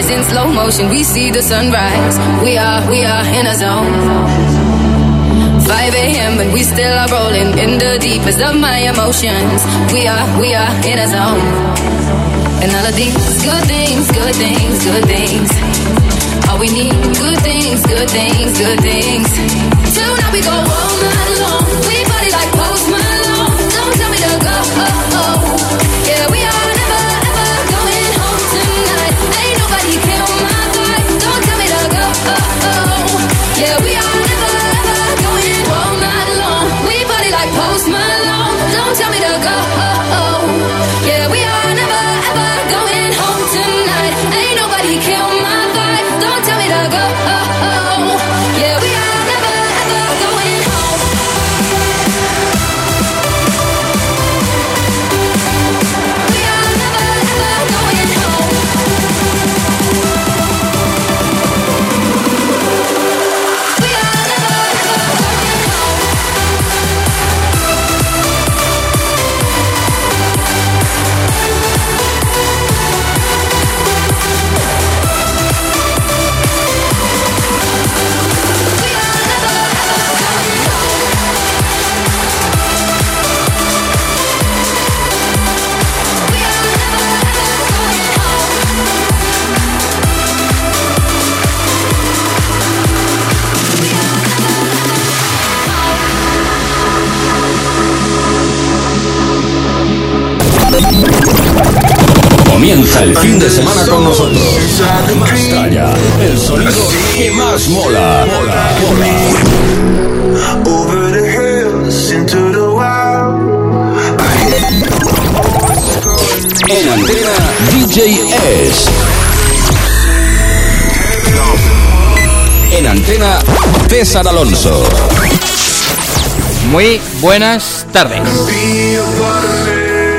eyes in slow motion, we see the sunrise. We are, we are in a zone. 5 a.m. and we still are rolling in the deepest of my emotions. We are, we are in a zone. And all of these good things, good things, good things. All we need, good things, good things, good things. Now we go all night long. We party like Post Malone. Don't tell me to go. Yeah, Comienza el fin de semana con nosotros. Más tralla, el sonido que más mola. mola, mola. Over the hills into the wild. En antena DJ S. En antena César Alonso. Muy buenas tardes.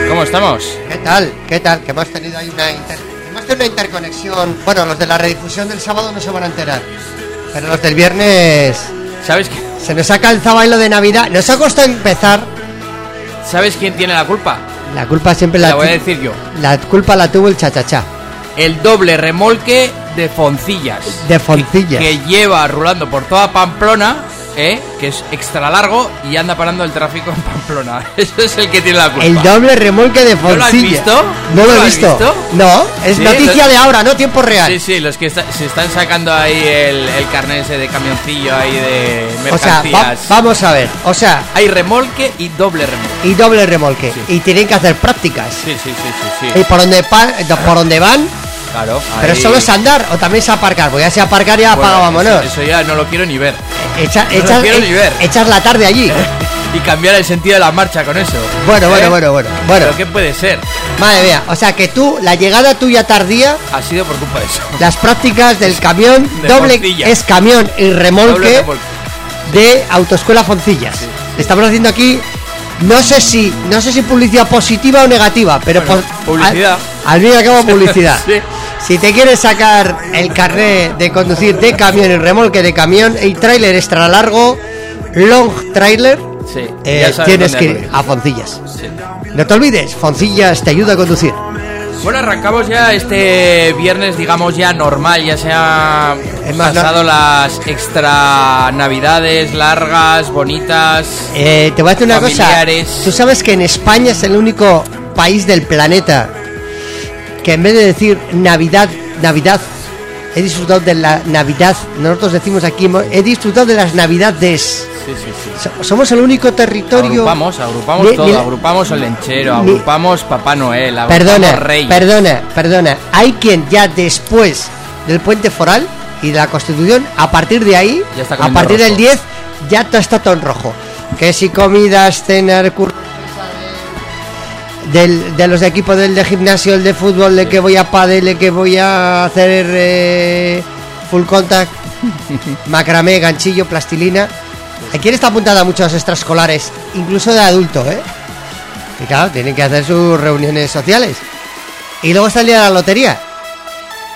¿Cómo estamos? ¿Qué tal? ¿Qué tal? Que hemos tenido ahí una, inter- hemos tenido una interconexión. Bueno, los de la redifusión del sábado no se van a enterar. Pero los del viernes ¿Sabes, qué- se nos ha calzado ahí lo de Navidad. Nos ha costado empezar. ¿Sabes quién tiene la culpa? La culpa siempre La la, voy a decir yo. La culpa la tuvo el chachachá. El doble remolque de Foncillas. De Foncillas. Que, que lleva rulando por toda Pamplona, ¿eh? que es extra largo y anda parando el tráfico en Pamplona. Eso es el que tiene la culpa. El doble remolque de ¿No lo has visto? No lo he visto. visto? No, es Sí, noticia de ahora, no tiempo real. Sí, sí, los que está- se están sacando ahí el, el carnet ese de camioncillo ahí de o sea, mercancías. va- vamos a ver. O sea, Hay remolque y doble remolque. y doble remolque. Sí. Y tienen que hacer prácticas. Sí, sí, sí, sí, sí. Y por donde, pa- por donde van, Claro. pero ahí- solo es andar o también es aparcar. Pues ya se aparcar ya Bueno, apaga, vámonos. Eso, eso ya no lo quiero ni ver. Echa- echas, e- echas la tarde allí. Y cambiar el sentido de la marcha con eso. Bueno, bueno, ¿Eh? bueno, bueno. Bueno, ¿Pero qué puede ser? madre mía. O sea que tú, la llegada tuya tardía, Ha sido por culpa de eso. las prácticas del camión, De doble es camión y remolque remolque. de Autoescuela Foncillas. Estamos haciendo aquí, no sé si, no sé si publicidad positiva o negativa, pero Bueno, por- publicidad. Al, al fin y al cabo publicidad. Sí. Si te quieres sacar el carnet de conducir de camión y remolque de camión y trailer extra largo, long trailer, Sí. eh, tienes que ir a Foncillas. Sí. No te olvides, Foncillas te ayuda a conducir. Bueno, arrancamos ya este viernes, digamos ya normal, ya se ha Es más, pasado las extra navidades largas, bonitas. Eh, te voy a decir una Familiares. cosa. Tú sabes que en España es el único país del planeta que en vez de decir Navidad, Navidad, he disfrutado de la Navidad. Nosotros decimos aquí, he disfrutado de las Navidades. Sí, sí, sí. So- Somos el único territorio. Agrupamos, agrupamos todo, agrupamos el lenchero, ni- agrupamos Papá Noel, agrupamos Perdona, Reyes. perdona, perdona. Hay quien ya después del puente foral y de la Constitución, a partir de ahí, a partir del rojo. 10, ya está todo en rojo. Que si comidas, cenar, cur- del, de los equipos del de gimnasio, el de fútbol, de que voy a padel, de que voy a hacer eh, full contact, macramé, ganchillo, plastilina. Aquí está apuntada a muchos extraescolares, incluso de adulto, ¿eh? Y claro, tienen que hacer sus reuniones sociales. Y luego está el día de la lotería.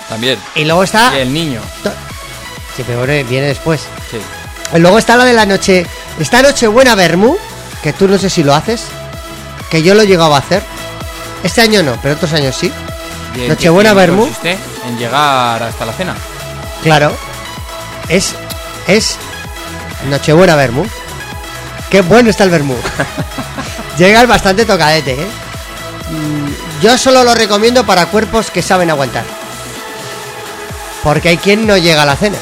También. Y luego está. Y el niño. Sí, pero bueno, viene después. Sí. Y luego está la de la noche. Esta noche buena Bermú, que tú no sé si lo haces. Que yo lo he llegado a hacer. Este año no, pero otros años sí. ¿Y en Nochebuena consiste? En llegar hasta la cena. Claro. Es. Es. Nochebuena Bermú. Qué bueno está el Bermú. Llega bastante tocadete, ¿eh? Yo solo lo recomiendo para cuerpos que saben aguantar. Porque hay quien no llega a la cena.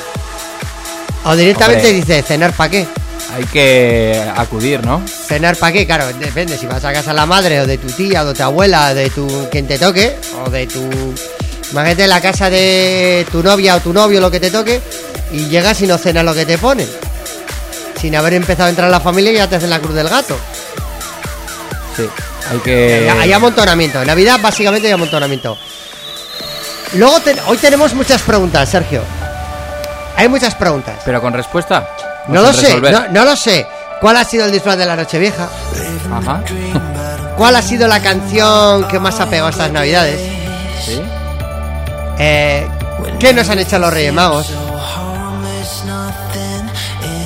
O directamente Hombre. dice, ¿cenar para qué? Hay que acudir, ¿no? ¿Cenar para qué? Claro, depende. Si vas a casa de la madre, o de tu tía, o de tu abuela, de tu quien te toque, o de tu. Imagínate la casa de tu novia o tu novio, lo que te toque, y llegas y no cenas lo que te ponen. Sin haber empezado a entrar en la familia, ya te hacen la cruz del gato. Sí. Hay que. Hay amontonamiento. En Navidad, básicamente, hay amontonamiento. Luego, te- hoy tenemos muchas preguntas, Sergio. Hay muchas preguntas. Pero con respuesta. No lo sé, no, no lo sé. ¿Cuál ha sido el disfraz de la Nochevieja? Ajá. ¿Cuál ha sido la canción que más ha pegado estas Navidades? Sí. Eh, ¿Qué nos han hecho los Reyes Magos?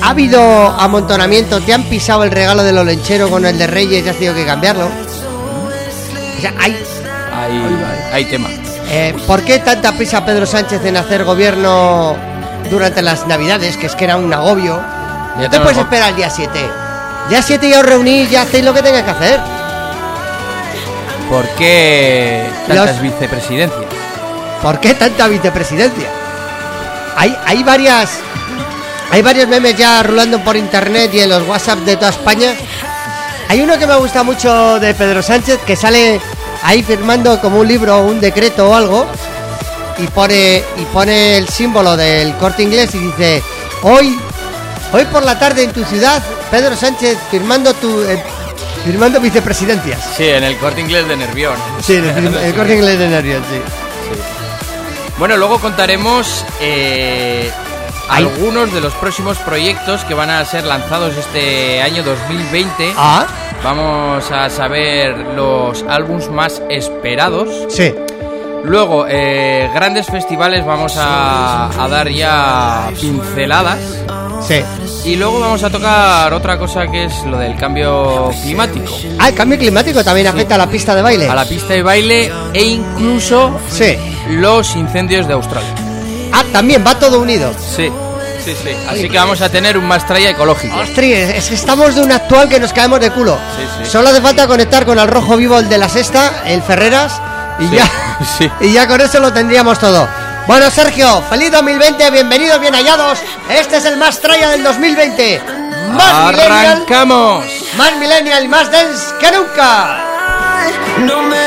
¿Ha habido amontonamiento? ¿Te han pisado el regalo de los lencheros con el de Reyes y has tenido que cambiarlo? O sea, hay, Hay, hay tema. eh, ¿Por qué tanta prisa Pedro Sánchez en hacer gobierno durante las Navidades? Que es que era un agobio. No te puedes esperar el día 7. Día 7 ya os reunís, ya hacéis lo que tengáis que hacer. ¿Por qué tantas Los- vicepresidencias? ¿Por qué tanta vicepresidencia? Hay, hay varias. Hay varios memes ya rulando por internet y en los WhatsApp de toda España. Hay uno que me gusta mucho de Pedro Sánchez que sale ahí firmando como un libro o un decreto o algo y pone y pone el símbolo del corte inglés y dice hoy hoy por la tarde en tu ciudad Pedro Sánchez firmando tu eh, firmando vicepresidencias. Sí, en el corte inglés de Nervión. Sí, el, el corte inglés de nervios, sí. Bueno, luego contaremos eh, algunos de los próximos proyectos que van a ser lanzados este año 2020. Ah, Vamos a saber los álbums más esperados. sí. Luego, eh, grandes festivales vamos a, a dar ya pinceladas. Sí. Y luego vamos a tocar otra cosa que es lo del cambio climático. Ah, el cambio climático también afecta a la pista de baile. A la pista de baile e incluso Sí. los incendios de Australia. Ah, también va todo unido. Sí, sí, sí. Así que vamos a tener un Mastraya ecológico. Ostras, es que estamos de un actual que nos caemos de culo. Sí, sí. Solo hace falta conectar con el rojo vivo, el de la sexta, el Ferreras, y Sí, ya. sí. Y ya con eso lo tendríamos todo. Bueno, Sergio, feliz 2020, bienvenidos, bien hallados. Este es el más traya del 2020. Más millennial, ¡Arrancamos! más millennial y más dance que nunca. No matter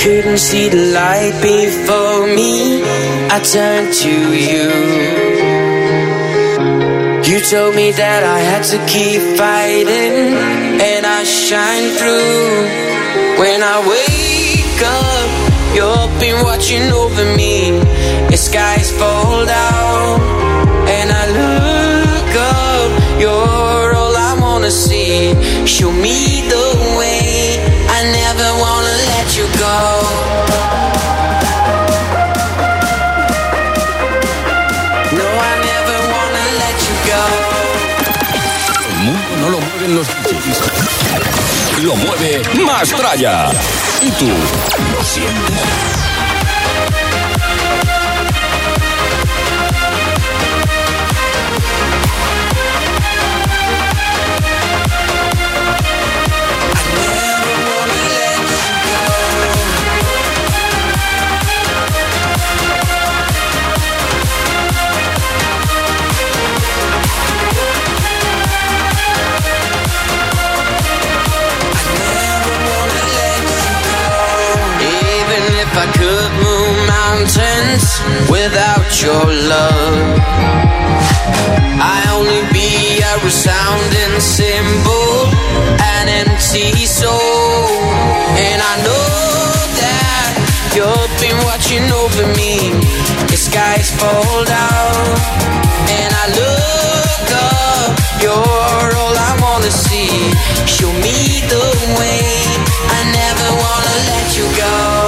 couldn't see the light before me, I turned to you. You told me that I had to keep fighting, and I shine through. When I wake up, you've been watching over me. The skies fall down, and I look up. You're all I wanna see. Show me the way. I never wanna Lo mueve Mastraya. ¿Y tú lo sientes? Without your love, I only be a resounding symbol, an empty soul. And I know that you've been watching over me. The skies fall down, and I look up. You're all I wanna see. Show me the way. I never wanna let you go.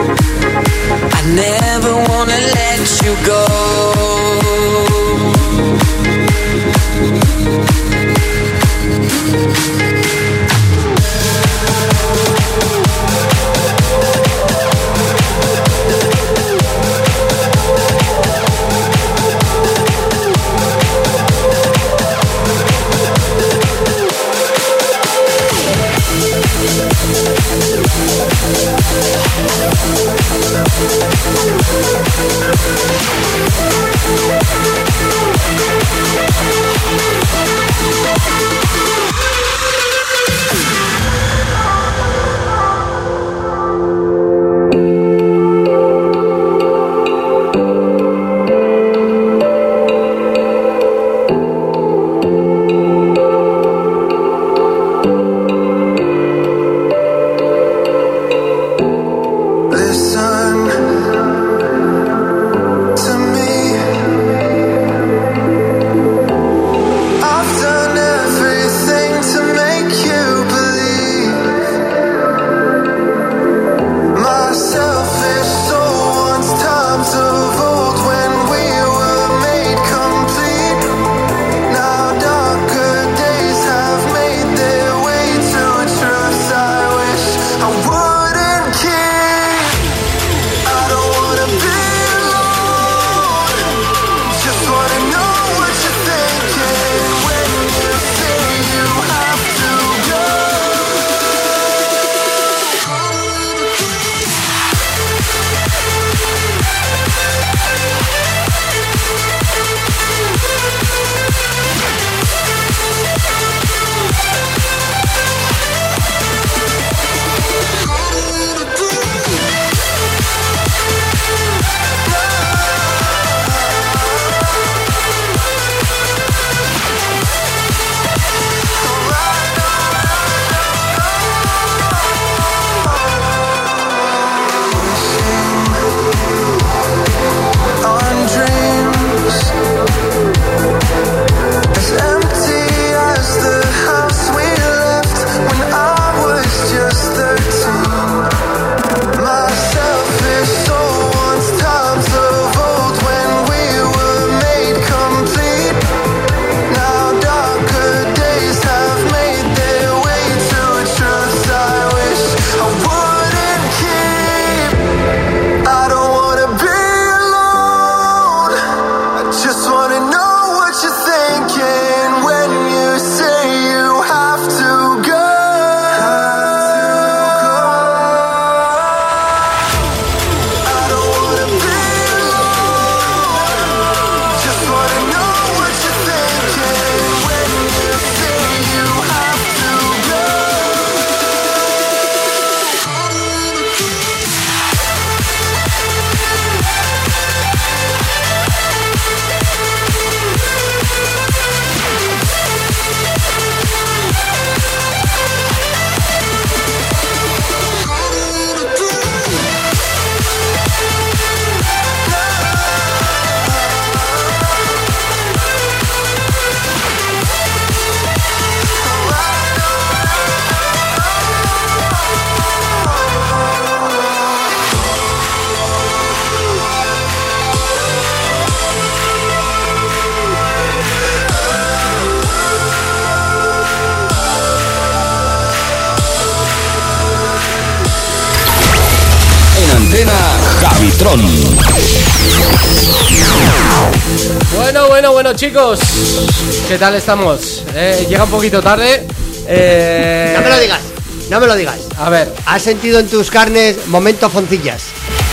I never wanna let you go. Chicos. ¿Qué tal estamos? Eh, llega un poquito tarde. Eh, No me lo digas, no me lo digas. A ver, Has sentido en tus carnes momento foncillas.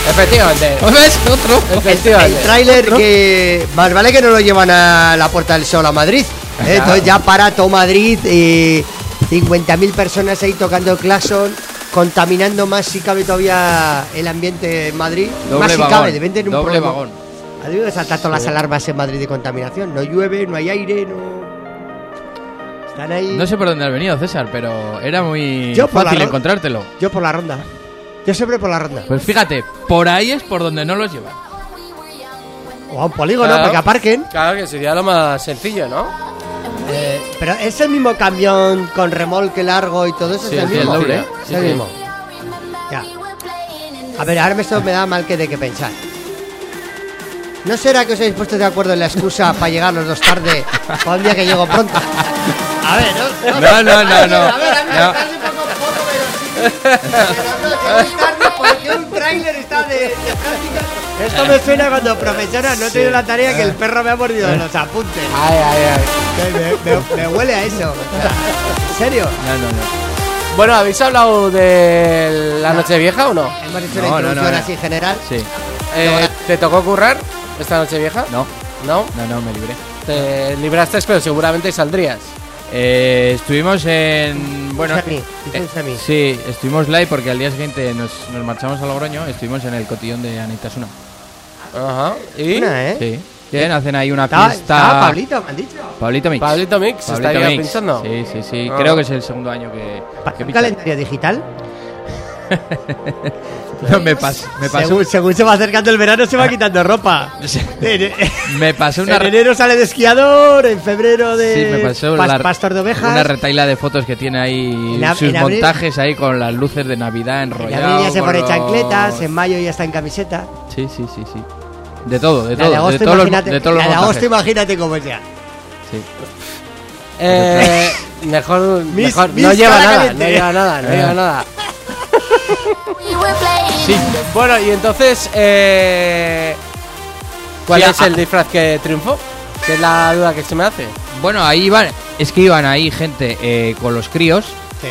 efectivamente. ¿Ves? Otro. El tráiler que más vale que no lo llevan a la Puerta del Sol a Madrid. ¿eh? Entonces ya para todo Madrid y 50.000 personas ahí tocando el claxon, contaminando más si cabe todavía el ambiente en Madrid. más Doble si vagón. cabe, de vender un Doble promo. vagón. Ha debido de saltar todas las alarmas en Madrid de contaminación. No llueve, no hay aire, no. Están ahí. No sé por dónde has venido, César, pero era muy Yo por la fácil ro- encontrártelo. Yo por la ronda. Yo siempre por la ronda. Pues fíjate, por ahí es por donde no los llevan. O a un polígono Claro. para que aparquen. Claro que sería lo más sencillo, ¿no? Eh, pero es el mismo camión con remolque largo y todo eso. Sí, es el sí, el mismo. doble. Es Sí, el sí. mismo. Ya. A ver, ahora esto me da mal que de que pensar. ¿No será que os habéis puesto de acuerdo en la excusa para llegar los dos tarde para un día que llego pronto? A ver, no, No, no, no, no. A ver, a No. estás un poco poco verosímil. Pero no, llego tarde porque un tráiler está de, de prácticas. Esto me suena cuando profesora no he tenido la tarea que el perro me ha mordido de los apuntes. Ay, ay, ay. Me, me- me huele a eso. ¿En serio? No, no, no. Bueno, ¿habéis hablado de la noche vieja o no? Hemos hecho No, una no, introducción no, no. así general. Sí. Eh, ¿Te tocó currar esta noche vieja? No, ¿No? no, no, me libré. Te libraste, pero seguramente saldrías. Eh, estuvimos en. Bueno. Hice un semi. Sí, estuvimos live porque al día siguiente nos, nos marchamos a Logroño. Estuvimos en el cotillón de Anitasuna. Ajá. ¿Y? Una, ¿eh? Sí. Bien, hacen ahí una Estaba, estaba Pablito, me han dicho. Pablito Mix. Pablito Mix Pablito estaría Mix. pinchando. Sí, sí, sí. Ah. Creo que es el segundo año que. ¿Para que un calendario digital? No, me, pas- me pasó. Según, según se va acercando el verano se va quitando ropa. En, Me pasó una. en enero sale de esquiador, en febrero de Sí, me pasó pas- la- pastor de ovejas. Una retaila de fotos que tiene ahí En sus en abril- montajes ahí con las luces de Navidad en enrolladas. abril ya se pone chancletas, en mayo ya está en camiseta. Sí, sí, sí, sí. De todo, de La todo. de agosto, de todos los, imagínate, de todos los la de agosto montajes. imagínate cómo sea. Sí. Eh, mejor mejor Miss no lleva nada, caliente. no lleva nada, no Eh. lleva nada. Sí. Bueno, y entonces, eh, ¿cuál Sí, es el disfraz que triunfó? Que es la duda que se me hace. Bueno, ahí iban. Es que iban ahí gente eh, con los críos. Sí.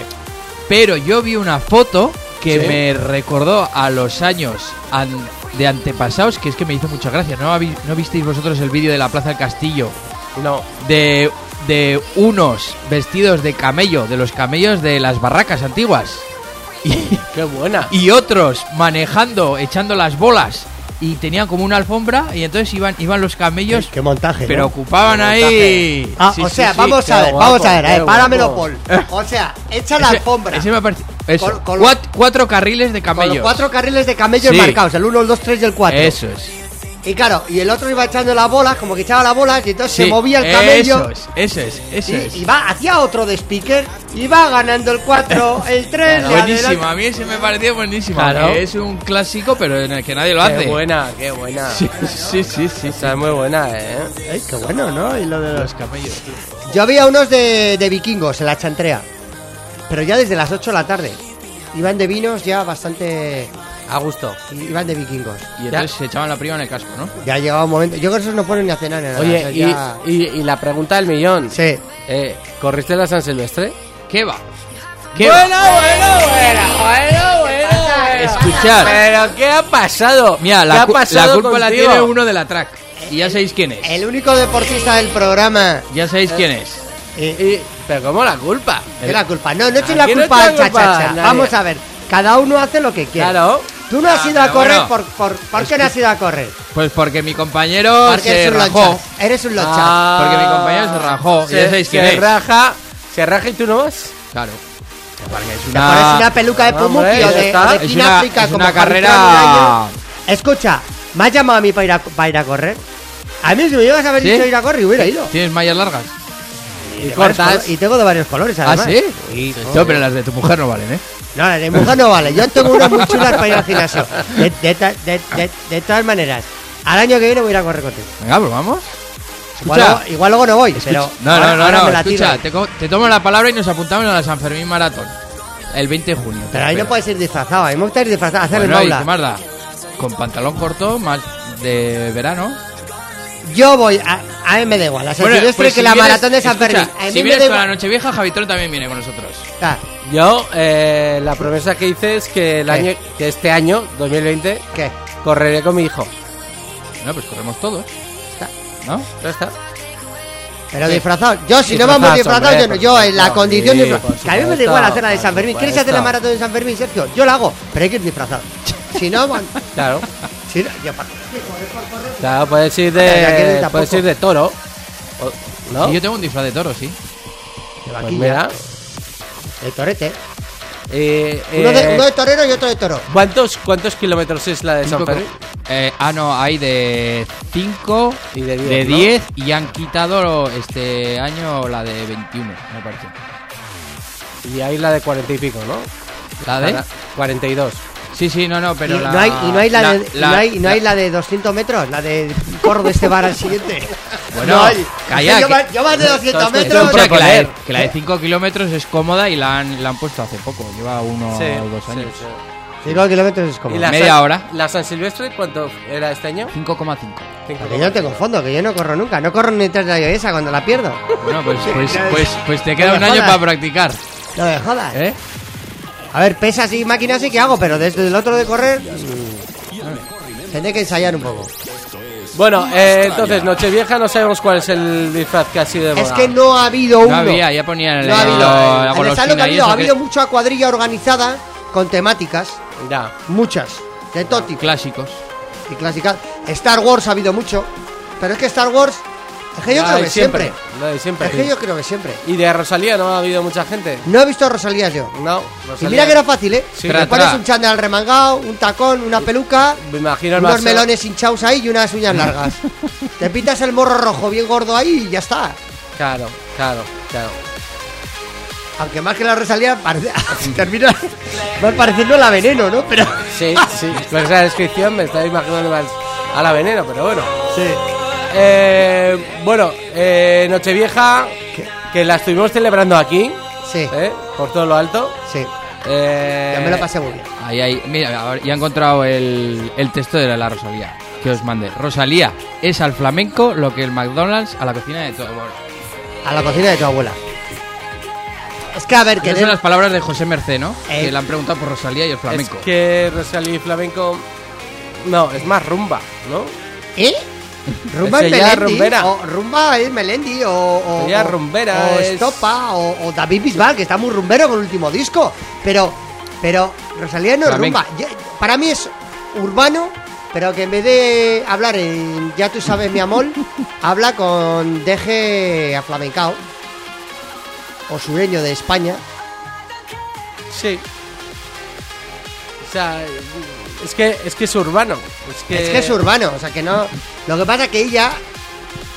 Pero yo vi una foto que Sí. me recordó a los años an- de antepasados, que es que me hizo mucha gracia. ¿No, no visteis vosotros el vídeo de la Plaza del Castillo? No. De, de unos vestidos de camello, de los camellos de las barracas antiguas. Y, Qué buena. y otros manejando, echando las bolas. Y tenían como una alfombra y entonces iban, iban los camellos, Qué montaje. pero ¿no? ocupaban Qué ahí. Ah, Sí, o sí, sea, sí. vamos a ver, guapo, vamos a ver, qué eh, páramelo, guapo. Paul. O sea, echa la Ese- alfombra. ese me parece- eso, Con- con los- cuat- cuatro carriles de Con camellos. los cuatro carriles de camellos Sí. marcados, el 1, el 2, 3 y el 4. Eso es. Y claro, y el otro iba echando las bolas, como que echaba las bolas, y entonces se movía el camello. Eso es, eso es, eso Y, es. y va, hacía otro de speaker, y va ganando el 4, el 3, Buenísimo, a mí ese me pareció buenísimo. Claro. Es un clásico, pero en el que nadie lo hace. Qué buena, qué buena. Sí, sí, sí, sí. Muy buena, eh. Ay, qué bueno, ¿no? Y lo de Los camellos. tío. Yo había unos de, de vikingos en la chantrea, pero ya desde las 8 de la tarde. Iban de vinos ya bastante... A gusto. Iban de vikingos. Y entonces se echaban la prima en el casco, ¿no? Ya ha llegado un momento... Yo creo que esos no ponen ni a cenar ni nada. Oye, y, ya- y, y la pregunta del millón. Sí. Eh, ¿Corriste la San Silvestre? ¿Qué va? ¿Qué bueno, va? bueno, bueno, bueno, bueno. Escuchad. Pero ¿qué ha pasado? Mira, ¿Qué la, ha cu- pasado la culpa la tiene uno de la track. Y ya sabéis quién es. El único deportista del programa... Ya sabéis quién es. eh, Y- pero ¿cómo la culpa? ¿Qué la culpa? No, no eche la Aquí no culpa culpa chachacha. Vamos a ver, cada uno hace lo que quiere. Claro. Tú no has Ah, ido a correr bueno. por, por, ¿por qué no has ido a correr? Pues porque mi compañero Porque se eres un rajó. lonchas. Eres un lonchas. Ah, Porque mi compañero se rajó. Se, ya sabéis quién se es. raja, se raja y tú no vas. Claro. Es Te pones una una, peluca de Pumuki o de, de África como una carrera. Escucha, ¿me has llamado a mí para ir a, para ir a correr? A mí si me llevas a haber ¿Sí? dicho ir a correr hubiera ido. ¿Tienes mallas largas? Y De varios cortas. Y tengo de varios colores ¿Ah, además. sí? No, pero las de tu mujer no valen, ¿eh? No, la de mujer no vale. Yo tengo unas muy chulas para ir al gimnasio. De, de ta- de- de- de todas maneras, al año que viene voy a ir a correr contigo. Venga, pues vamos. Igual, luego- igual luego no voy, pero. no, ahora- no, no, no, escucha, te, te tomo la palabra y nos apuntamos a la San Fermín Maratón. El 20 de junio. Pero ahí no puedes ir disfrazado. A mí me gusta ir disfrazado, hacer Bueno, el ¿y maula. con pantalón corto, más de verano. Yo voy, a, a mí me da igual, la San Bueno, Silvestre pues que si la vienes- maratón de San Fermín. A mí Si me vienes da con la igual. Nochevieja, Javitron también viene con nosotros. Ah, Yo, eh, la promesa que hice es que, el ¿Qué? año, que este año, 2020, ¿Qué? correré con mi hijo. No, pues corremos todos. Está. ¿No? Ya está. Pero disfrazado. Yo, si no vamos disfrazados, yo, no. yo en la condición Sí, de. Que a mí me da igual hacer la de San Fermín. ¿Quieres hacer la maratón de San Fermín, Sergio? Yo la hago, pero hay que ir disfrazado. Si no. Claro. Si no, yo Claro, puedes ir de, tampoco. puedes ir de toro. O- ¿No? Y yo tengo un disfraz de toro, sí. de Pues mira. de torete. eh, Uno de, eh, uno de torero y otro de toro. ¿cuántos, ¿Cuántos kilómetros es la de San Fermín? eh, ah, no, hay de 5 Y de diez, de ¿no? 10 y han quitado este año la de 21, me parece. Y ahí la de 40 y pico, ¿no? ¿La de? Para- 42. Sí, sí, no, no, pero y, la... no hay, y no hay la, de, y la- no hay, no hay la- la de 200 metros, la de corro de este bar al siguiente. Bueno, no hay. calla, yo, que- más- yo más de 200 Entonces, metros. O sea, que la, de, que la de 5 kilómetros es cómoda y la han, la han puesto hace poco, lleva uno Sí, o dos años. sí, sí. 5 kilómetros es como. ¿Y la Media San- hora. ¿La San Silvestre cuánto era este año? 5,5. Cinco Que yo no tengo fondo, que yo no corro nunca. No corro ni tras la esa cuando la pierdo. Bueno, pues, pues, pues, pues te queda No un año jodas. para practicar, No me jodas. ¿eh? A ver, pesas y máquinas sí que hago, pero desde el otro de correr. mm, Tendré que ensayar un poco. Bueno, eh, entonces, Nochevieja no sabemos cuál es el disfraz que ha sido de Es que no ha habido uno. No había, ya ponían el, No ha habido. la En el golosina salón que ha habido, ha que- habido mucha cuadrilla organizada con temáticas. Ya. Muchas. De todo tipo. clásicos. Y clásicas. Star Wars ha habido mucho. Pero es que Star Wars. Es que yo creo que siempre. Lo de siempre. Es que yo creo que siempre. ¿Y de Rosalía no ha habido mucha gente? No he visto a Rosalía yo. No, Y mira que era fácil, ¿eh? Sí. Te Tra, pones tra. un chándal remangado, un tacón, una peluca, Me imagino unos melones hinchados ahí y unas uñas largas. Te pintas el morro rojo bien gordo ahí y ya está. Claro, claro, claro. Aunque más que la Rosalía parece, termina más pareciendo la veneno, ¿no? Pero Sí, sí. Con esa descripción me estaba imaginando más a la veneno, pero bueno. sí. Eh, bueno, eh, Nochevieja, que la estuvimos celebrando aquí, Sí, ¿eh? por todo lo alto. sí. Eh, Ya me lo pasé muy bien. Ahí, ahí, mira, ya he encontrado el, el texto de la Rosalía. Que os mande. Rosalía es al flamenco lo que el McDonald's a la cocina de todo. Bueno, A la cocina de tu abuela. Es que a ver, que esas son las palabras de José Mercé, ¿no? Eh. Que le han preguntado por Rosalía y el flamenco. Es que Rosalía y flamenco. No, es más rumba, ¿no? ¿Eh? Rumba es Melendi, rumbera. o rumba es Melendi, o, o, o- rumbera o es- Estopa, o, David Bisbal, que está muy rumbero con el último disco. Pero, pero Rosalía no es rumba. Para mí es urbano, pero que en vez de hablar en Ya tú sabes mi amor, habla con deje aflamencao o sureño de España. Sí. O sea, es que es que es urbano. Es que Es que es urbano, o sea que no. Lo que pasa es que ella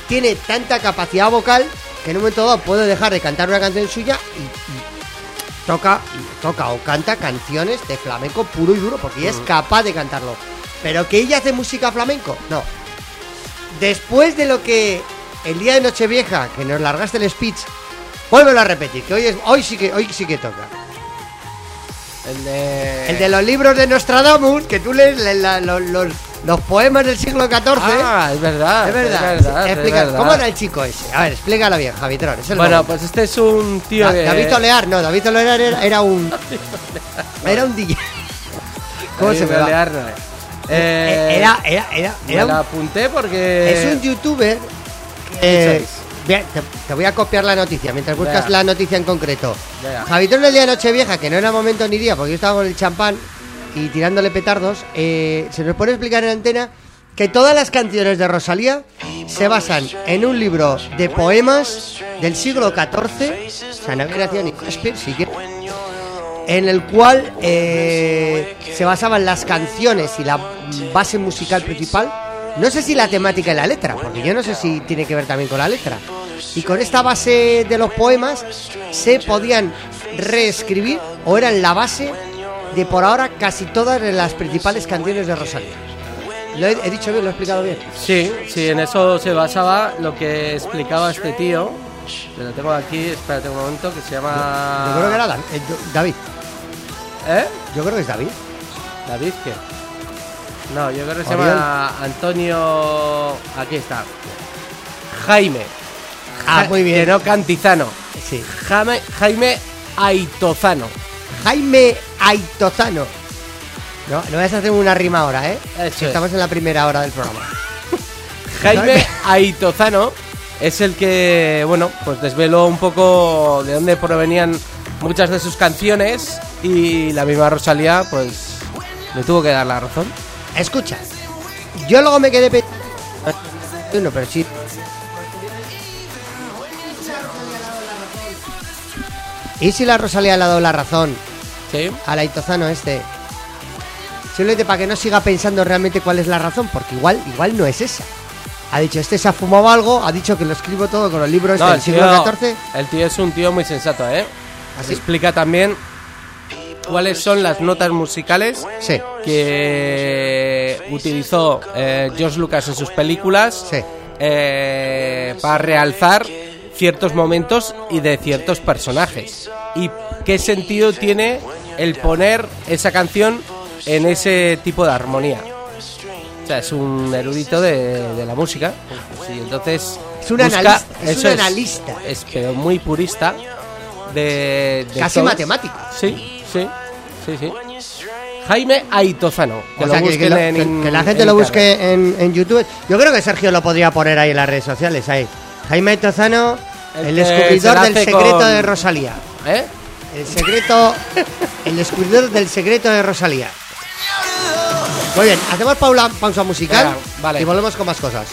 tiene tanta capacidad vocal que en un momento dado puede dejar de cantar una canción suya y, y toca, y toca o canta canciones de flamenco puro y duro, porque ella es capaz de cantarlo. Pero que ella hace música flamenco, no. Después de lo que el día de Nochevieja, que nos largaste el speech, vuélvelo a repetir, que hoy es, hoy sí que, hoy sí que toca. El de. El de los libros de Nostradamus, que tú lees la- la- los, los- poemas del siglo XIV. Ah, es verdad. Es verdad. Es verdad, es Explica, verdad. ¿Cómo era el chico ese? A ver, explícalo bien, Javitron. Es el Bueno, momento. pues este es un tío de. David Olear, no, David Olear era, era un. Era un DJ. ¿Cómo David se me va? Olear, no. Eh, Era, era, era, me la un, apunté porque. es un youtuber. eh, te, te voy a copiar la noticia mientras buscas la noticia en concreto. Vea. Javitron el día de Nochevieja, que no era momento ni día porque yo estaba con el champán y tirándole petardos, eh, se nos pone a explicar en antena que todas las canciones de Rosalía se basan en un libro de poemas del siglo XIV, o sea, ni Shakespeare en el cual eh, se basaban las canciones y la base musical principal. No sé si la temática y la letra, porque yo no sé si tiene que ver también con la letra. Y con esta base de los poemas se podían reescribir o eran la base de por ahora casi todas las principales canciones de Rosalía. ¿Lo he, he dicho bien? ¿Lo he explicado bien? Sí, sí, en eso se basaba lo que explicaba este tío. Te lo tengo aquí, espérate un momento, que se llama. Yo creo que era David. eh, David. ¿Eh? Yo creo que es David. David, ¿qué? No, yo creo que se Oriol. llama Antonio. Aquí está. Jaime. Ah, Ja- muy bien. Que no Cantizano. Sí. Jaime, Jaime Aitozano. Jaime Aitozano. No, no vas a hacer una rima ahora, ¿eh? Eso es. Estamos en la primera hora del programa. Jaime Aitozano es el que, bueno, pues desveló un poco de dónde provenían muchas de sus canciones y la misma Rosalía, pues le tuvo que dar la razón. Escucha, yo luego me quedé. No, pero sí. ¿Y si la Rosalía le ha dado la razón Sí. al Aitozano este? Simplemente para que no siga pensando realmente cuál es la razón, porque igual, igual no es esa. Ha dicho, este se ha fumado algo, ha dicho que lo escribo todo con el libro este No, del el siglo XIV. el tío es un tío muy sensato, ¿eh? ¿Así? Explica también cuáles son las notas musicales Sí, que utilizó eh, George Lucas en sus películas sí. eh, para realzar ciertos momentos y de ciertos personajes. Y qué sentido tiene el poner esa canción en ese tipo de armonía. O sea, es un erudito de, de la música. Sí, entonces. Es un analista, es eso un analista. Es, pero muy purista. De, de Casi todo. matemático. Sí, sí, sí, sí. Jaime Aitozano. Que O lo sea, que, busquen que lo- en que- in- que la gente en lo busque en, en YouTube. Yo creo que Sergio lo podría poner ahí en las redes sociales. Ahí. Jaime Tozano, El el, se descubridor del secreto con- de Rosalía. ¿Eh? El secreto. el descubridor del secreto de Rosalía. Muy bien, hacemos paula- pausa musical Venga, vale. y volvemos con más cosas.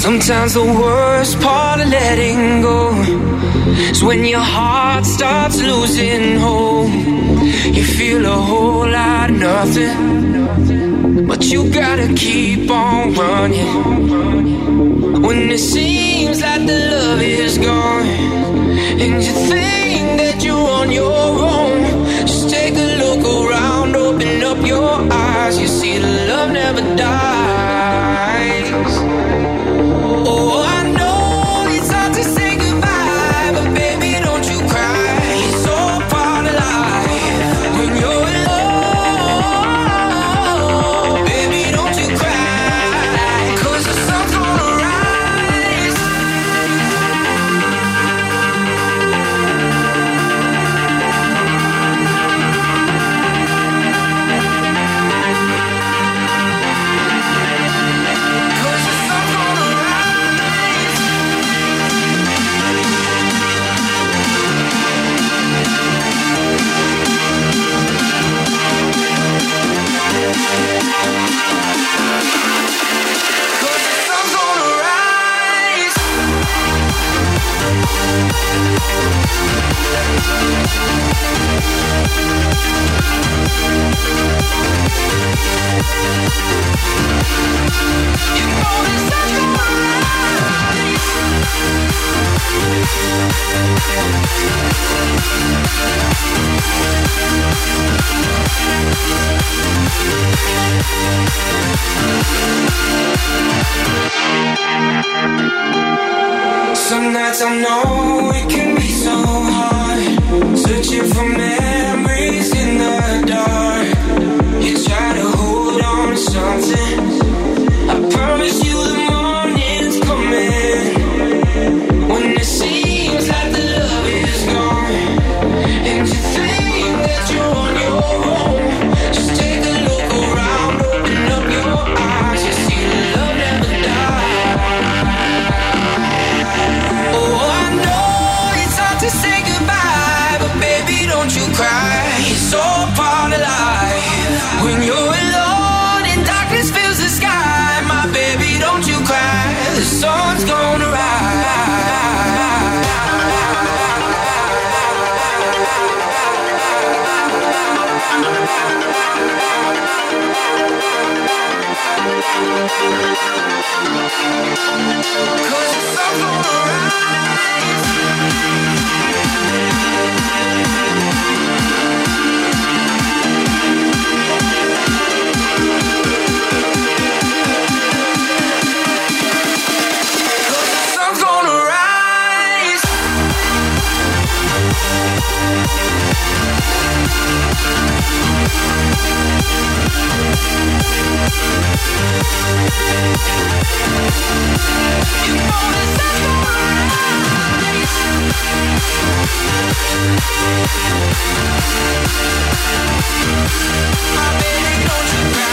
Sometimes the worst part of letting go is when your heart starts losing hope. You feel a whole lot of nothing, but you gotta keep on running. When it seems like the love is gone, and you think that you're on your own, for memories Oh, baby, don't you cry.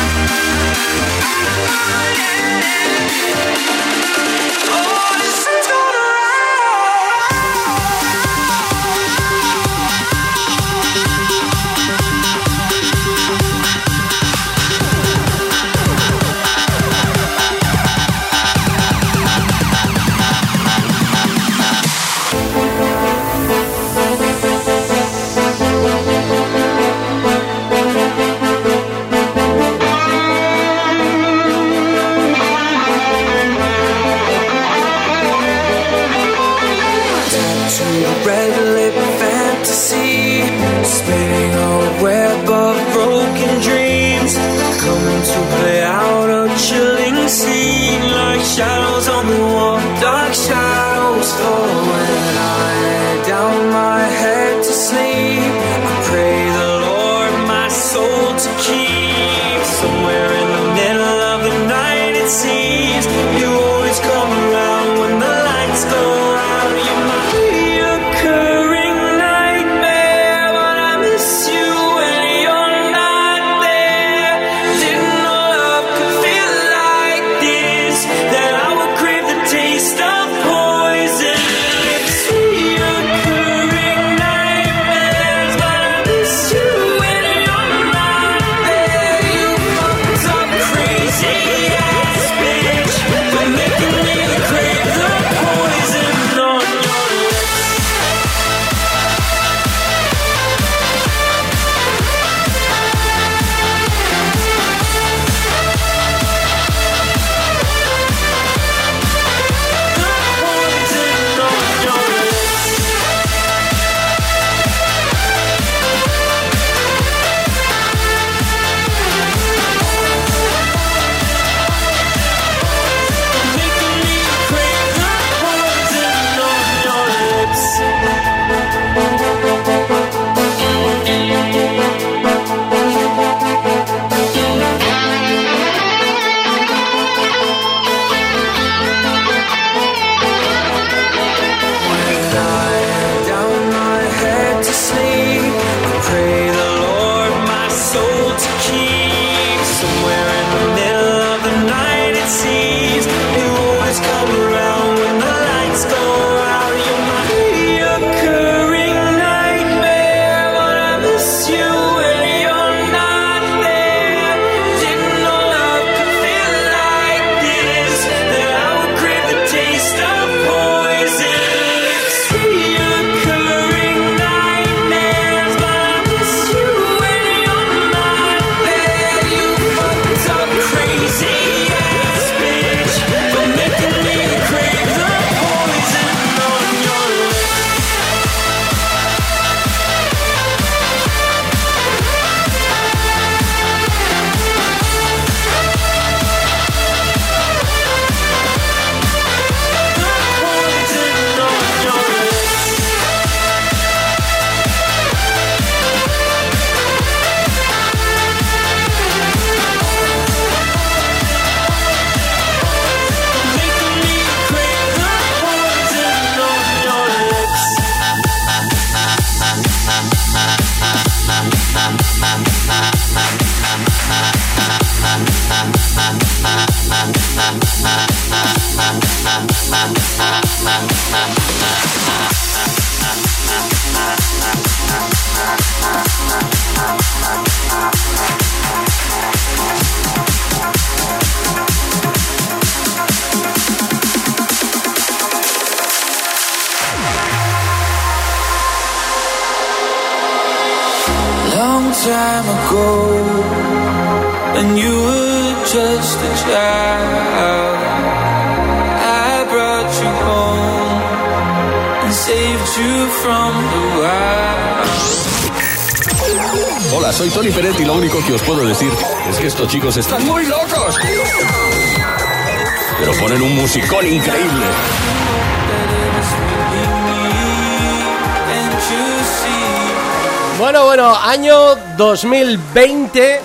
Año 2020,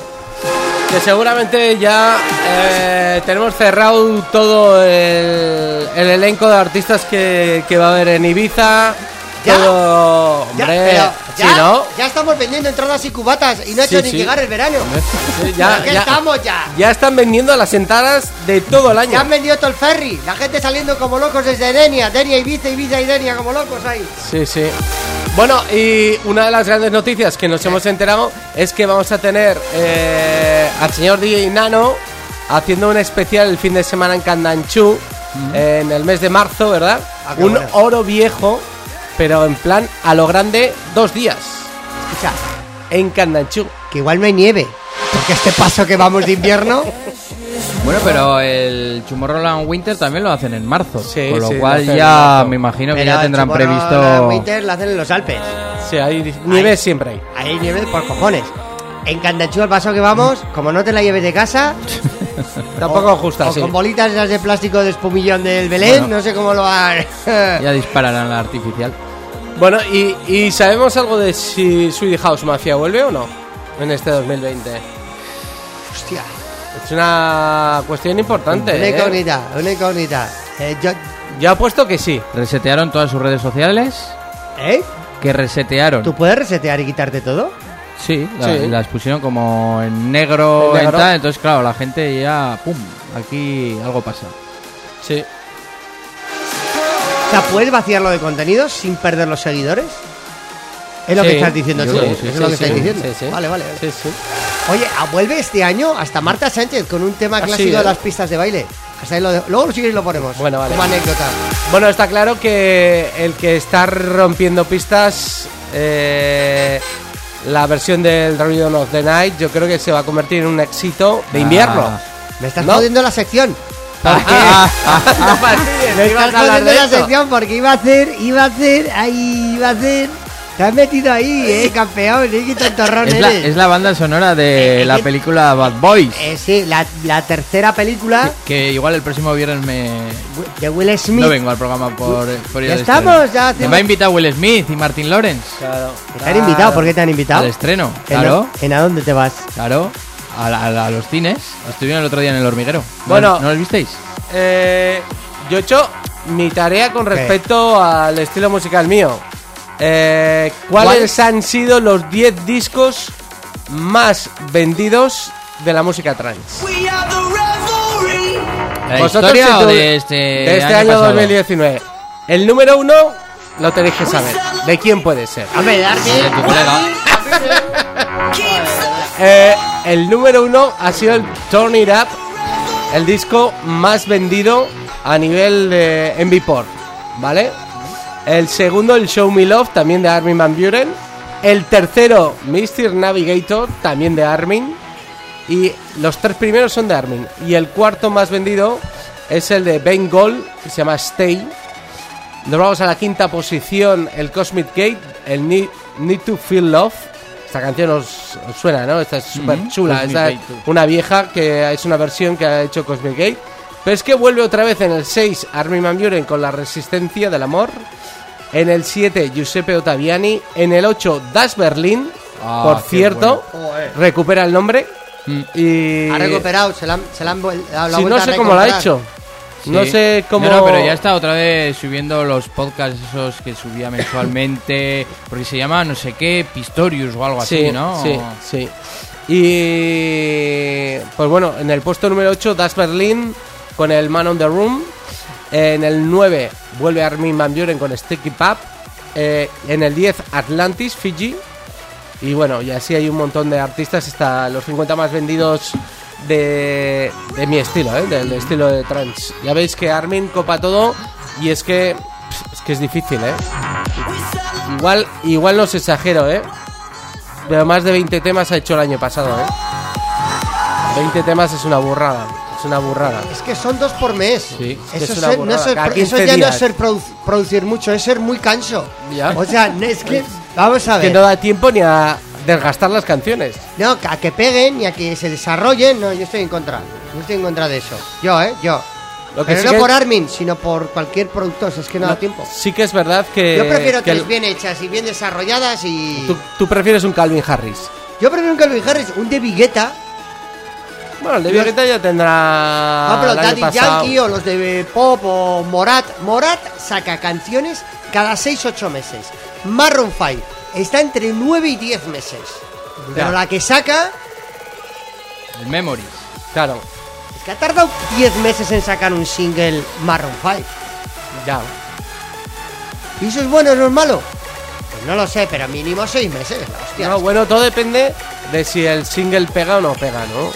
que seguramente ya eh, tenemos cerrado todo el, el elenco de artistas que, que va a haber en Ibiza. Ya. todo. Ya, Hombre, pero sí, ya, ¿no? ya estamos vendiendo entradas y cubatas y no ha Sí, hecho ni sí. llegar el verano. Ya, ya- estamos ya. Ya están vendiendo las entradas de todo el año. Ya han vendido todo el ferry. La gente saliendo como locos desde Denia. Denia, Ibiza, Ibiza y Denia como locos ahí. Sí, sí. Bueno, y una de las grandes noticias que nos hemos enterado es que vamos a tener eh, al señor DJ Nano haciendo un especial el fin de semana en Candanchú, en el mes de marzo, ¿verdad? Ah, un oro viejo, pero en plan a lo grande, dos días Escucha, en Candanchú. que igual no hay nieve. Porque este paso que vamos de invierno. Bueno, pero el Tomorrowland Winter también lo hacen en marzo. Sí, con lo sí, cual ya me imagino que Pero ya tendrán previsto. Winter lo hacen en los Alpes. Sí, hay nieve siempre hay. Hay nieve por cojones. En Candanchú, al paso que vamos, como no te la lleves de casa, Tampoco justa, o sí. con bolitas esas de plástico de espumillón del Belén, Bueno. no sé cómo lo van. Ya dispararán la artificial. Bueno, y, y ¿sabemos algo de si Swedish House Mafia vuelve o no en este 2020? Hostia, Es una cuestión importante. una ¿eh? incógnita, una incógnita. Eh, yo, Yo apuesto que sí. Resetearon todas sus redes sociales. ¿Eh? Que resetearon. ¿Tú puedes resetear y quitarte todo? Sí, la- Sí. las pusieron como en negro, En tal, entonces claro, la gente ya, pum, aquí algo pasa. Sí. O sea, ¿puedes vaciarlo de contenidos sin perder los seguidores? Es lo Sí. que estás diciendo tú. sí, es sí, lo que sí, estás sí, diciendo. sí, sí. Vale, vale. vale. Sí, sí. Oye, ah, vuelve este año hasta Marta Sánchez con un tema clásico de las pistas de baile. Hasta ahí lo de- Luego y lo ponemos. Bueno, vale. Como anécdota. Bueno, está claro que el que está rompiendo pistas, eh, la versión del Rhythm of the Night, yo creo que se va a convertir en un éxito de invierno. Ah. Me estás ¿No? jodiendo la sección. ¿Por qué? No fastidies, Me estás jodiendo la sección porque iba a hacer, iba a hacer, ahí iba a hacer. Te has metido ahí, eh, campeón. ¿eh? Qué tontorrón Es la, eres. es la banda sonora de Eh, la eh, película Bad Boys. Eh, sí, la, la tercera película Que igual el próximo viernes me... de Will Smith. No vengo al programa por, por ir Ya al estamos, estreno. ya Me va a invitar Will Smith y Martin Lawrence. Claro. ¿Te han invitado? ¿Por qué te han invitado? Al estreno, ¿En, claro, ¿En a dónde te vas? claro. A, la- a la- a los cines. Estuvieron el otro día en el hormiguero. ¿No- Bueno. ¿No los visteis? Eh, yo he hecho mi tarea con respecto al estilo musical mío. Eh, ¿Cuáles han sido los 10 discos más vendidos de la música trance? ¿De la Vosotros, historia o de este, de este año, año, pasado? 2019. El número uno lo tenéis que saber. ¿De quién puede ser? Hombre. De tu colega. Eh, el número uno ha sido el Turn It Up, el disco más vendido a nivel de MVPort, ¿vale? El segundo, el Show Me Love, también de Armin Van Buren. El tercero, Mr. Navigator, también de Armin. Y los tres primeros son de Armin. Y el cuarto más vendido es el de Ben Gold, que se llama Stay. Nos vamos a la quinta posición, el Cosmic Gate, el Need, Need to Feel Love. Esta canción os, os suena, ¿no? Esta es súper chula. Esta es una vieja que es una versión que ha hecho Cosmic Gate. Pero es que vuelve otra vez en el 6 Armin Van Buren con la resistencia del amor. En el 7 Giuseppe Ottaviani. En el 8 Das Berlin. Ah, por cierto, recupera el nombre. Mm. Y Ha recuperado, se la, han- se la han dado la si no sé cómo lo ha hecho. No Sí. sé cómo. No, no, pero ya está otra vez subiendo los podcasts esos que subía mensualmente. Porque se llama no sé qué, Pistorius o algo Sí, así, ¿no? sí, sí. Y pues bueno, en el puesto número 8 Das Berlin con el Man on the Room. En el 9 vuelve Armin Van Buren con Sticky Pap. Eh, en el 10 Atlantis, Fiji. Y bueno, y así hay un montón de artistas hasta los 50 más vendidos de, de mi estilo, ¿eh? del estilo de trance. Ya veis que Armin copa todo y es que es que es difícil, ¿eh? Igual igual no os exagero, ¿eh? Pero más de 20 temas ha hecho el año pasado, ¿eh? 20 temas es una burrada, es una burrada. Es que son dos por mes. Sí, es que eso es una ser- no ser- Cada eso 15 ya no días. es ser produ- producir mucho, es ser muy canso. Ya. O sea, es que. Vamos a Que ver. no da tiempo ni a desgastar las canciones. No, a que peguen y a que se desarrollen, no, yo estoy en contra. Yo estoy en contra de eso. Yo, ¿eh? Yo. Lo que Pero sí no que- por Armin, sino por cualquier productor, es que no, da tiempo. Sí que es verdad que... Yo prefiero que tres el- bien hechas y bien desarrolladas y... tú, tú prefieres un Calvin Harris. Yo prefiero un Calvin Harris, un de Guetta, Bueno, el de Vegeta ya tendrá... ah, pero Daddy. Yankee o los de Pop o Morat. Morat saca canciones cada 6-8 meses. Marron 5 está entre 9 y 10 meses. Pero Ya. la que saca El Memories. Claro, es que ha tardado 10 meses en sacar un single Marron 5. ya. ¿Y eso es bueno o no es malo? Pues no lo sé, pero mínimo 6 meses. hostia. No, bueno, todo depende de si el single pega o no pega, ¿no?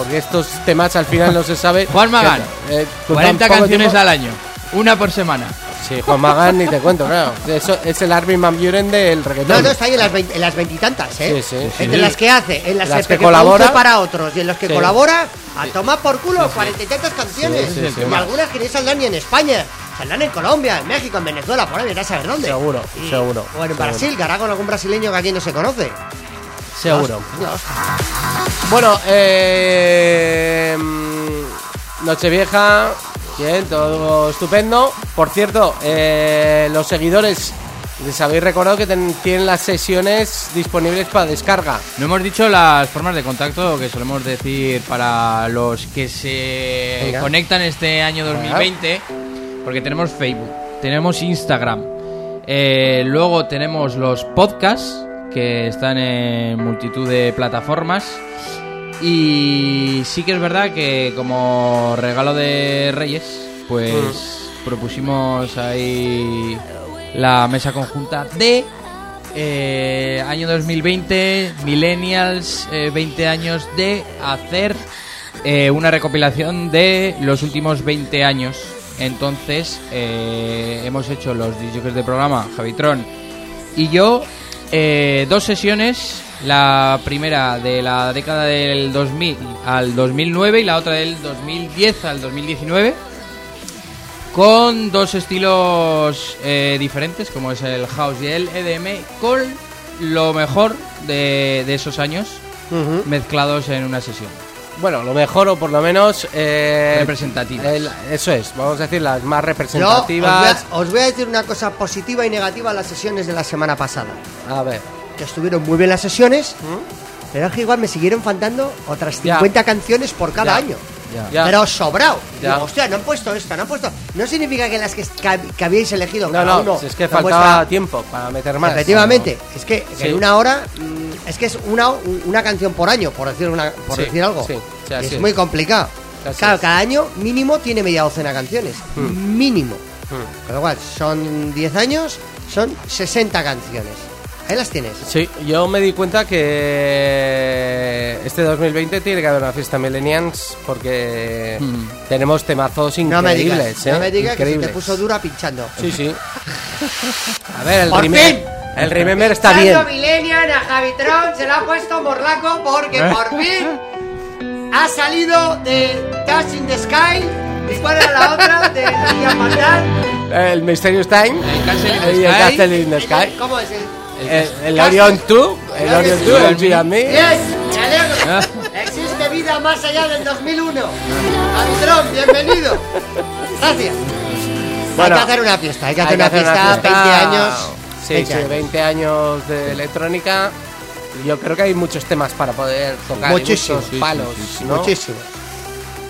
Porque estos temas al final no se sabe. Juan Magán, Eh, con 40 tan poco canciones tiempo- al año. Una por semana. Sí, Juan Magán ni te cuento, claro. Eso es el Armin Van Buren del reggaetón. No, no, está ahí en las, 20 en las veintitantas, ¿eh? Sí, sí, sí. Entre las que hace, en las, Las que, que colabora. para otros y en los que Sí. colabora, a tomar por culo cuarenta y tantas canciones. Sí, sí, sí, y algunas que ni saldrán ni en España. Saldrán en Colombia, en México, en Venezuela, por ahí, a saber dónde. Seguro, Y- seguro, O en seguro. Brasil, que hará con algún brasileño que aquí no se conoce. Seguro. Bueno, eh, Nochevieja, bien, todo estupendo. Por cierto, eh, los seguidores, les habéis recordado que ten- tienen las sesiones disponibles para descarga. No hemos dicho las formas de contacto que solemos decir para los que se Venga. conectan este año 2020, porque tenemos Facebook, tenemos Instagram, eh, luego tenemos los podcasts que están en multitud de plataformas y sí que es verdad que como regalo de Reyes, pues propusimos ahí la mesa conjunta de eh, año 2020, Millennials, eh, 20 años de hacer eh, una recopilación de los últimos 20 años. Entonces, eh, hemos hecho los DJs de programa, Javitron y yo, eh, dos sesiones. La primera de la década del 2000 al 2009 y la otra del 2010 al 2019 con dos estilos eh, diferentes, como es el house y el EDM, con lo mejor de, de esos años mezclados en una sesión. Bueno, lo mejor o por lo menos... eh, Representativas. el- eso es, vamos a decir las más Yo os voy, representativas. a, os voy a decir una cosa positiva y negativa a las sesiones de la semana pasada. A ver. Que estuvieron muy bien las sesiones, pero es que igual me siguieron faltando otras ¿Mm? Ya. 50 canciones por cada Ya. año. Ya. Pero sobrado. Ya. Digo, hostia, no han puesto esta, no han puesto. No significa que las que, que, hab- que habíais elegido. No, cada no, uno si es que con faltaba tiempo para meter más. Efectivamente, es que, Sí. en una hora mm, es que es una, una canción por año, por decir una, por Sí, decir algo. sí, es, es. muy complicado. Así claro, es. cada año mínimo tiene media docena canciones. Mínimo. Hmm. Con lo cual, son 10 años, son 60 canciones. Ahí las tienes. Sí, yo me di cuenta que este 2020 tiene que haber una fiesta Millennials porque Mm. tenemos temazos No me increíbles. digas, ¿eh? no me digas que se te Increíbles. puso dura pinchando. Sí, sí. A ver, el ¡Por Remember, fin! el Remember está bien. Millennial a Javitron se lo ha puesto morlaco porque por fin ha salido de Touch in the Sky. ¿Y cuál era la otra? De Liam Mandal. El Mysterious Time El Castle in the y el Sky. Castle in the Sky. ¿Cómo es el? El, el Castle- Orion 2, el El Orion 2, el Me. Yes, me alegro. Existe vida más allá del 2001. Javitron, bienvenido. Gracias. Bueno, hay que hacer una fiesta, hay que hacer, Hay que una, hacer fiesta, 20 años. Sí, 20 sí, años. 20 años de electrónica. Yo creo que hay muchos temas para poder tocar. y Muchísimo, muchos sí, sí, palos, ¿no? Muchísimo.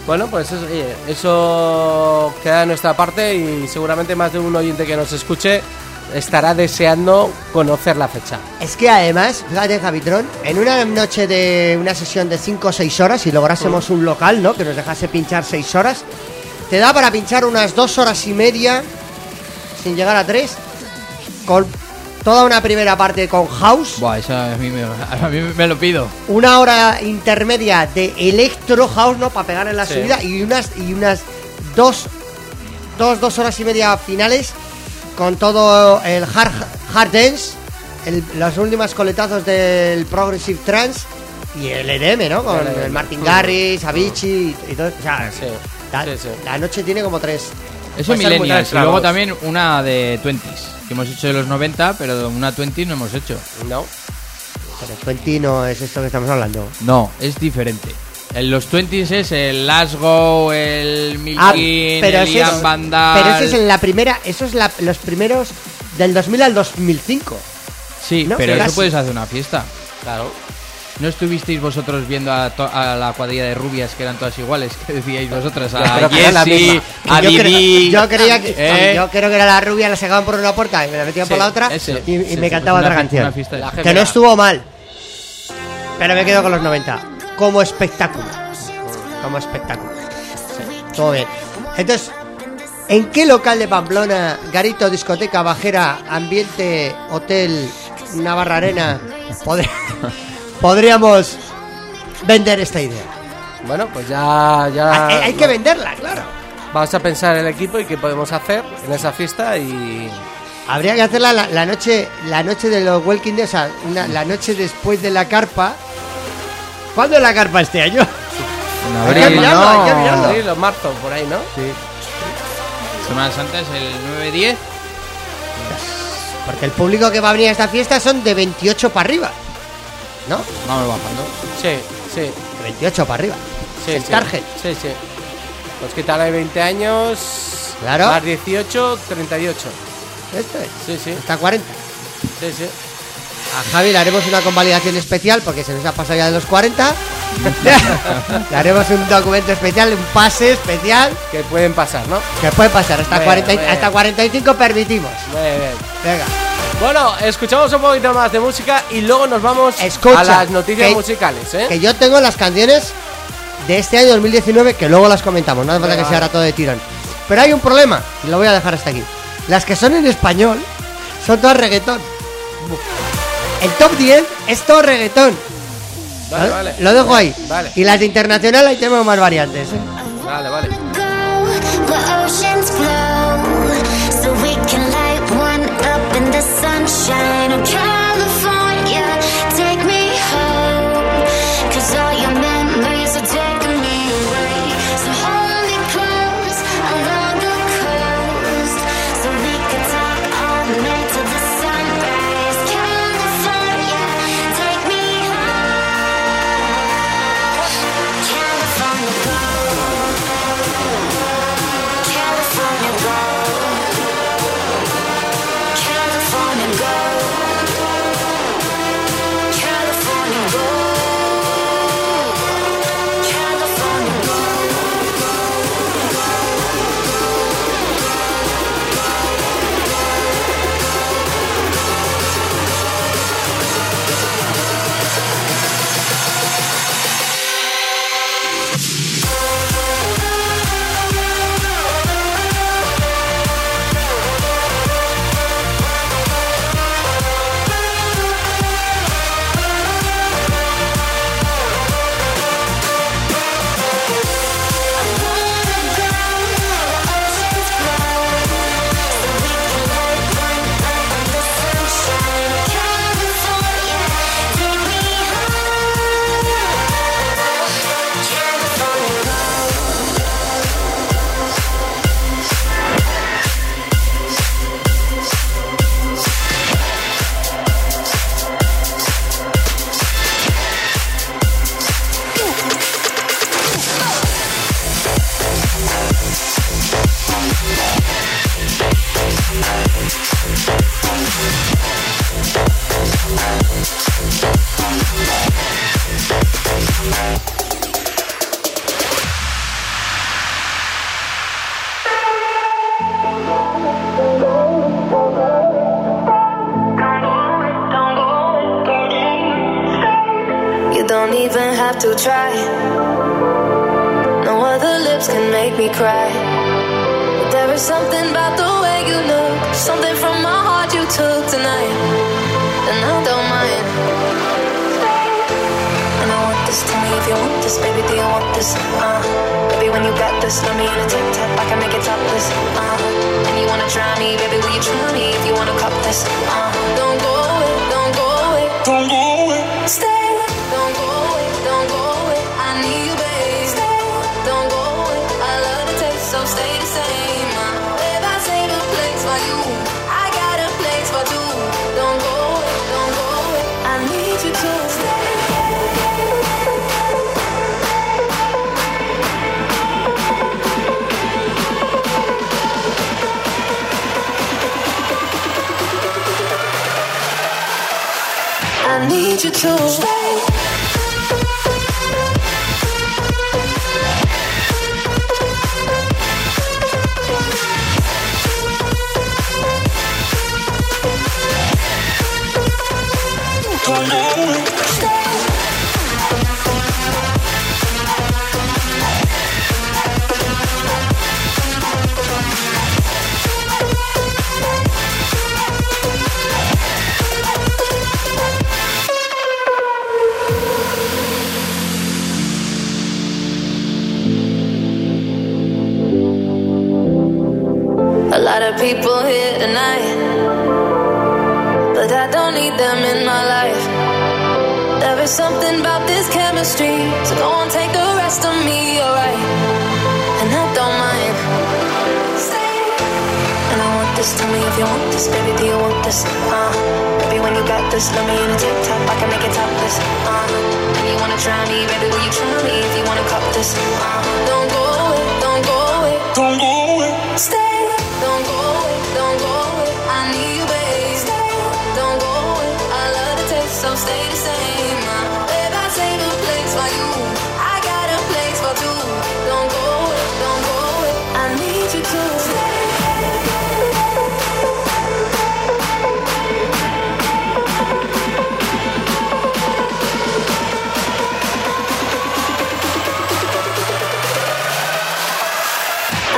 Bueno, pues eso, oye, eso queda de nuestra parte y seguramente más de un oyente que nos escuche estará deseando conocer la fecha. Es que además, fíjate, Javitron, en una noche de una sesión de 5 o 6 horas, si lográsemos un local, ¿no? Que nos dejase pinchar 6 horas, te da para pinchar unas 2 horas y media, sin llegar a 3, con toda una primera parte con house, Buah, eso a mí me, a mí me lo pido. una hora intermedia de electro house, ¿no? Para pegar en la Sí. subida y unas y unas dos, dos, dos horas y media finales con todo el hard, hard dance, el- los últimos coletazos del progressive trance y el EDM, ¿no? Con El EDM. el Martin Garrix, Avicii y, y todo. O sea, Sí, la, sí, sí. la noche tiene como tres. Eso muy Millennials. Y luego también una de 20s, que hemos hecho de los 90, pero una 20 no hemos hecho. ¿No? Pero 20 no es esto que estamos hablando. No, es diferente. En los 20s es el Last Go, el Ah, Milkin, pero el Ian es, Vandal. pero ese es en la primera, eso es la- los primeros del 2000 al 2005. Sí, ¿no? pero Casi. eso puedes hacer una fiesta. Claro. ¿No estuvisteis vosotros viendo a, to- a la cuadrilla de rubias que eran todas iguales? Que decíais vosotras, Yo a creo que era la Jessie, a yo, creo, Didi. yo creía que ¿eh? yo creo que era la rubia, la sacaban por una puerta y me la metían por la otra ese, y, y sí, me sí, cantaba otra canción. Que no estuvo mal. Pero me quedo con los 90. Como espectáculo. Como espectáculo. Sí, todo bien. Entonces, ¿en qué local de Pamplona, garito, discoteca, bajera, ambiente, hotel, Navarra Arena, podr- podríamos vender esta idea? Bueno, pues ya, ya hay, hay que venderla, claro. vamos a pensar el equipo y qué podemos hacer en esa fiesta y Habría que hacerla la, la noche la noche de los Walking Dead, o sea, una- la noche después de la carpa. ¿Cuándo es la carpa este año? En Hay que abril, mirarlo, hay que mirarlo. abril o marzo por ahí, ¿no? Semana Santa es el 9-10. Porque el público que va a venir a esta fiesta son de 28 para arriba. ¿No? Vamos bajando. Sí, sí, De 28 para arriba. sí. El sí. target. Sí, sí. Pues quitarle 20 años. Claro. Más 18, 38. Esto es. Sí, sí, Hasta 40. sí, sí. A Javi le haremos una convalidación especial porque se nos ha pasado ya de los 40. le haremos un documento especial, un pase especial Que pueden pasar, ¿no? que puede pasar. Hasta, Bueno, 40 y- bueno. hasta 45 permitimos. Muy bien. Venga. Bueno, escuchamos un poquito más de música y luego nos vamos Escucha, a las noticias que- musicales, ¿eh? Que yo tengo las canciones de este año 2019 que luego las comentamos, no hace falta que vale. ahora todo de tirón. Pero hay un problema, y lo voy a dejar hasta aquí. Las que son en español son todas reggaetón. El top 10 es todo reggaetón. Vale, ¿vale? vale. Lo dejo ahí. Vale, Y las de internacional ahí tenemos más variantes. ¿eh? vale, vale.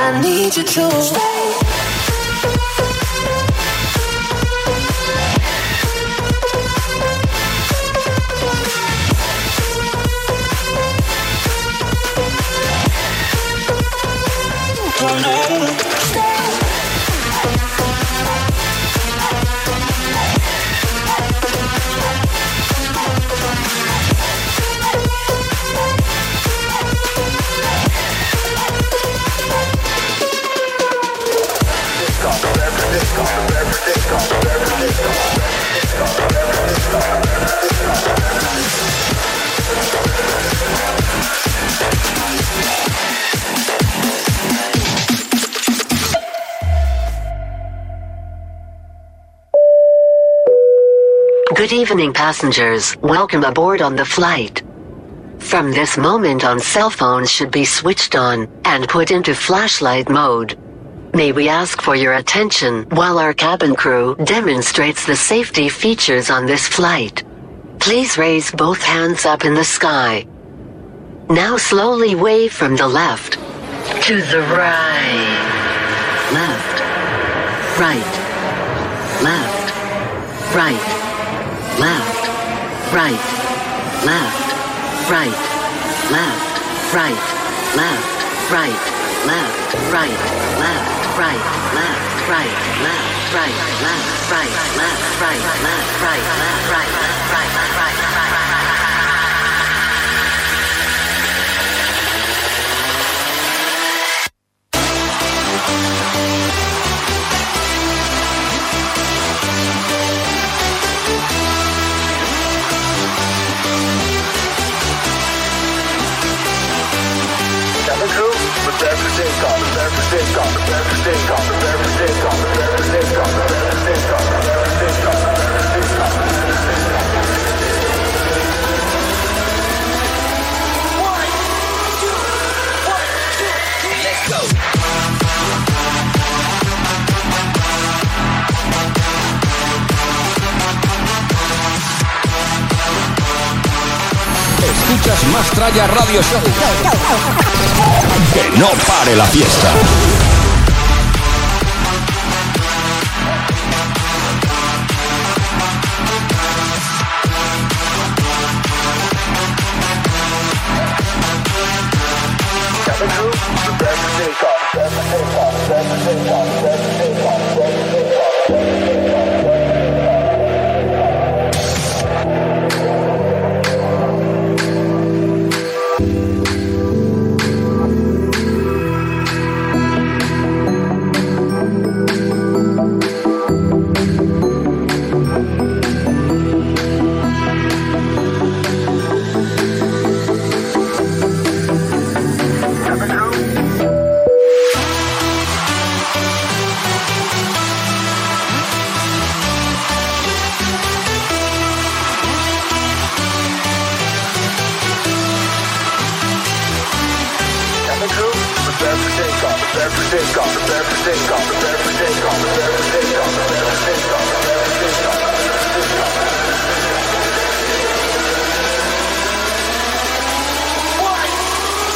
I need you to Passengers. Welcome aboard on the flight. From this moment on, cell phones should be switched on and put into flashlight mode. May we ask for your attention while our cabin crew demonstrates the safety features on this flight. Please raise both hands up in the sky. Now slowly wave from the left to the right, left, right. Left. Right. Left. Right left, right, left, right, left, right, left, right, left, right, left, right, left, right, left, right, left, right, left, right, left, right, left, right, left, right, left, right, left, right. Escuchas Más Tralla Radio Show. Que no pare la fiesta. One,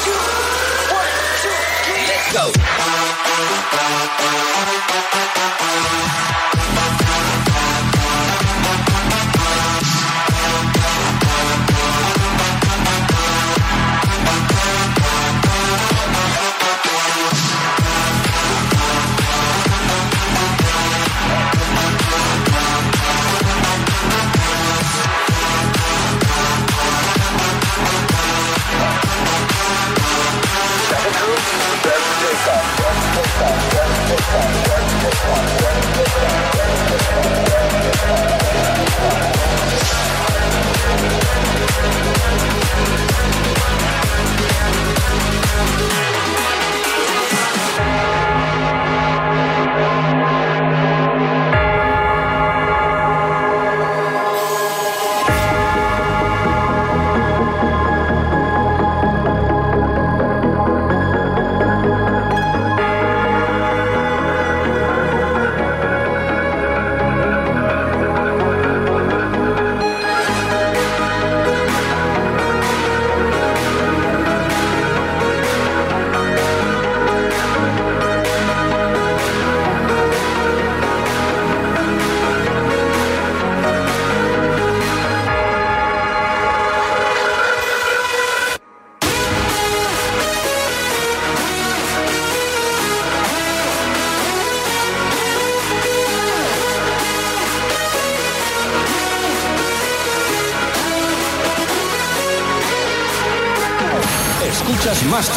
two, one, two, three, let's go. Escuchas Más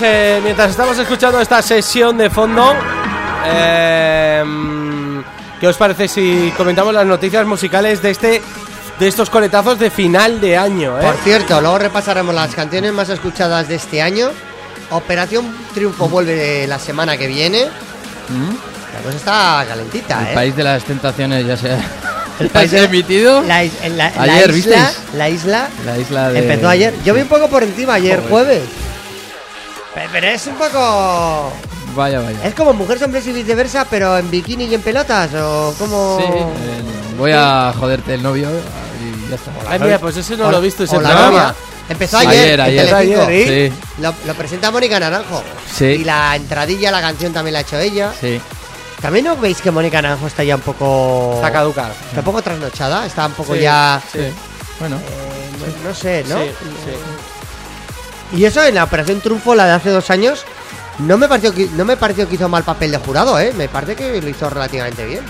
Eh, mientras estamos escuchando esta sesión de fondo, eh, ¿qué os parece si comentamos las noticias musicales de este de estos coletazos de final de año? eh? Por cierto, luego repasaremos las canciones más escuchadas de este año. Operación Triunfo vuelve la semana que viene. La cosa está calentita, El ¿eh? país de las tentaciones ya se El país de- emitido. La, is- la- la Ayer, isla, ¿visteis? la isla La isla de... empezó ayer. Yo vi un poco por encima ayer Joder. jueves. Pe- Pero es un poco... Vaya, vaya. Es como mujeres, hombres y viceversa, pero en bikini y en pelotas, o como... Sí, eh, voy a joderte el novio y ya está. Ay, mira, pues ese no O- lo he visto, ese programa. novia. Empezó ayer, Ayer, ayer. Sí, Lo, lo presenta Mónica Naranjo. Sí. Y la entradilla, la canción también la ha hecho ella. sí. También no veis que Mónica Naranjo está ya un poco... Está caduca. Está un poco trasnochada, está un poco Sí, ya... sí. Bueno, eh, no, no sé, ¿no? Sí, sí. Y eso en la Operación Triunfo, la de hace dos años, no me pareció que, no me pareció que hizo mal papel de jurado, ¿eh? Me parece que lo hizo relativamente bien.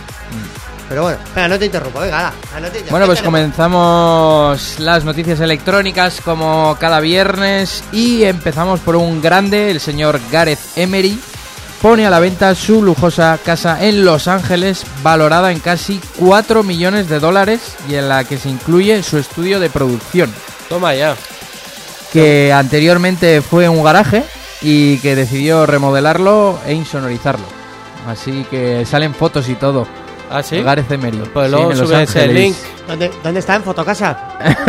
Pero bueno, venga, no te interrumpo, venga, ala, ala, no te interrumpo. Bueno, pues comenzamos las noticias electrónicas como cada viernes y empezamos por un grande, el señor Gareth Emery pone a la venta su lujosa casa en Los Ángeles valorada en casi 4 millones de dólares y en la que se incluye su estudio de producción, Toma ya. Que anteriormente fue un garaje y que decidió remodelarlo e insonorizarlo. Así que salen fotos y todo. ¿Ah, sí? Gareth Emery. Pues Sí, luego en Los sube ese Ángeles. link. ¿Dónde, ¿Dónde está? ¿En Fotocasa?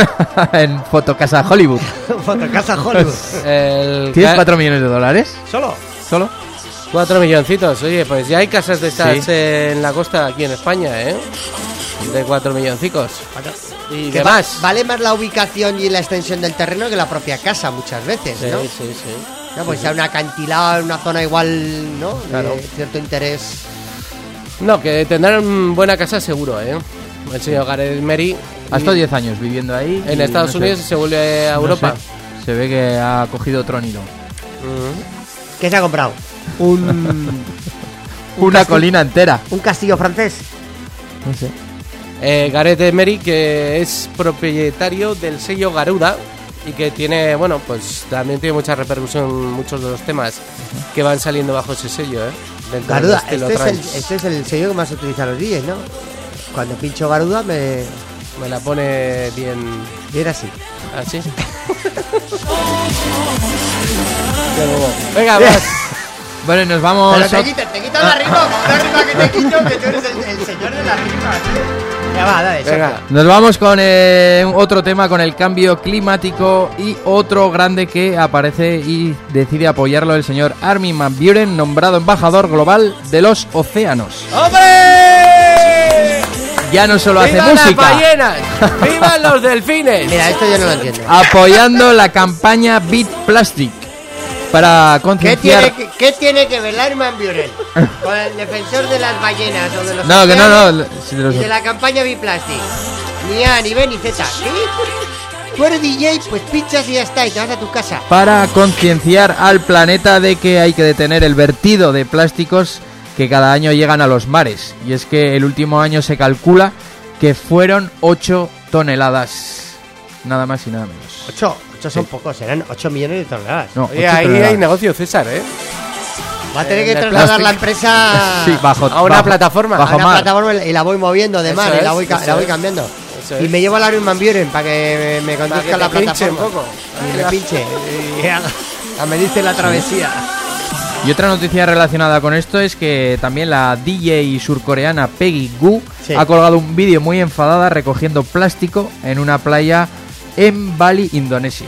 en Fotocasa Hollywood. Fotocasa Hollywood. El ¿Tienes ga- 4 millones de dólares? ¿Solo? ¿Solo? Cuatro milloncitos. Oye, pues ya hay casas de estas Sí. en la costa aquí en España, ¿eh? De cuatro milloncicos. Y Que demás. va- vale más la ubicación y la extensión del terreno que la propia casa muchas veces, Sí, ¿no? sí, sí. No, pues sea un acantilado en una zona igual, ¿no? Claro. De cierto interés. No, que tendrán buena casa seguro, ¿eh? El señor Gareth Mary. Ha estado 10 años viviendo ahí. En Estados no sé, Unidos y se vuelve a no Europa. sé, se ve que ha cogido otro nido. ¿Qué se ha comprado? Un, Una castillo- colina entera. un castillo francés. No sé. Eh, Gareth Emery, que es propietario del sello Garuda y que tiene, bueno, pues también tiene mucha repercusión muchos de los temas que van saliendo bajo ese sello, ¿eh? Garuda, este es, el, este es el sello que más utilizan los DJs, ¿no? Cuando pincho Garuda me Me la pone bien viene así. así. Bobo. Venga, vas. Bueno, nos vamos. Pero te quitas la rima, una rima que te quito, que tú eres el, el señor de la rima. Ya va, dale, Venga. Sergio. Nos vamos con eh, otro tema, con el cambio climático y otro grande que aparece y decide apoyarlo el señor Armin Van Buren, nombrado embajador global de los océanos. ¡Hombre! Ya no solo hace ¡Vivan las música, ballenas! ¡Vivan los delfines! Mira, esto yo no lo entiendo. apoyando la campaña Beat Plastic para ¿Qué concienciar... tiene, que, ¿Qué tiene que ver Larman Buren con el defensor de las ballenas o de los No, que no, no. si los- de la campaña Biplastic? Ni A, ni B, ni Z. ¿Qué? Tú eres DJ, pues pinchas y ya está, y te vas a tu casa. para concienciar al planeta de que hay que detener el vertido de plásticos que cada año llegan a los mares. Y es que el último año se calcula que fueron 8 toneladas. Nada más y nada menos. 8, 8 son pocos, serán 8 millones de toneladas. No, Oye, 8 ahí toneladas. hay negocio, César, ¿eh? Va a tener que trasladar plástico. la empresa Sí, bajo, A una bajo- plataforma. Bajo a una mar. plataforma y la voy moviendo de Eso mar y la voy, la cambiando. Y me llevo a Larry Van Buren para que me, me conduzca que la plataforma. un poco. Y me pinche. Y haga- a medirse la travesía. Y otra noticia relacionada con esto es que también la DJ surcoreana Peggy Sí. ha colgado un vídeo muy enfadada recogiendo plástico en una playa en Bali, Indonesia.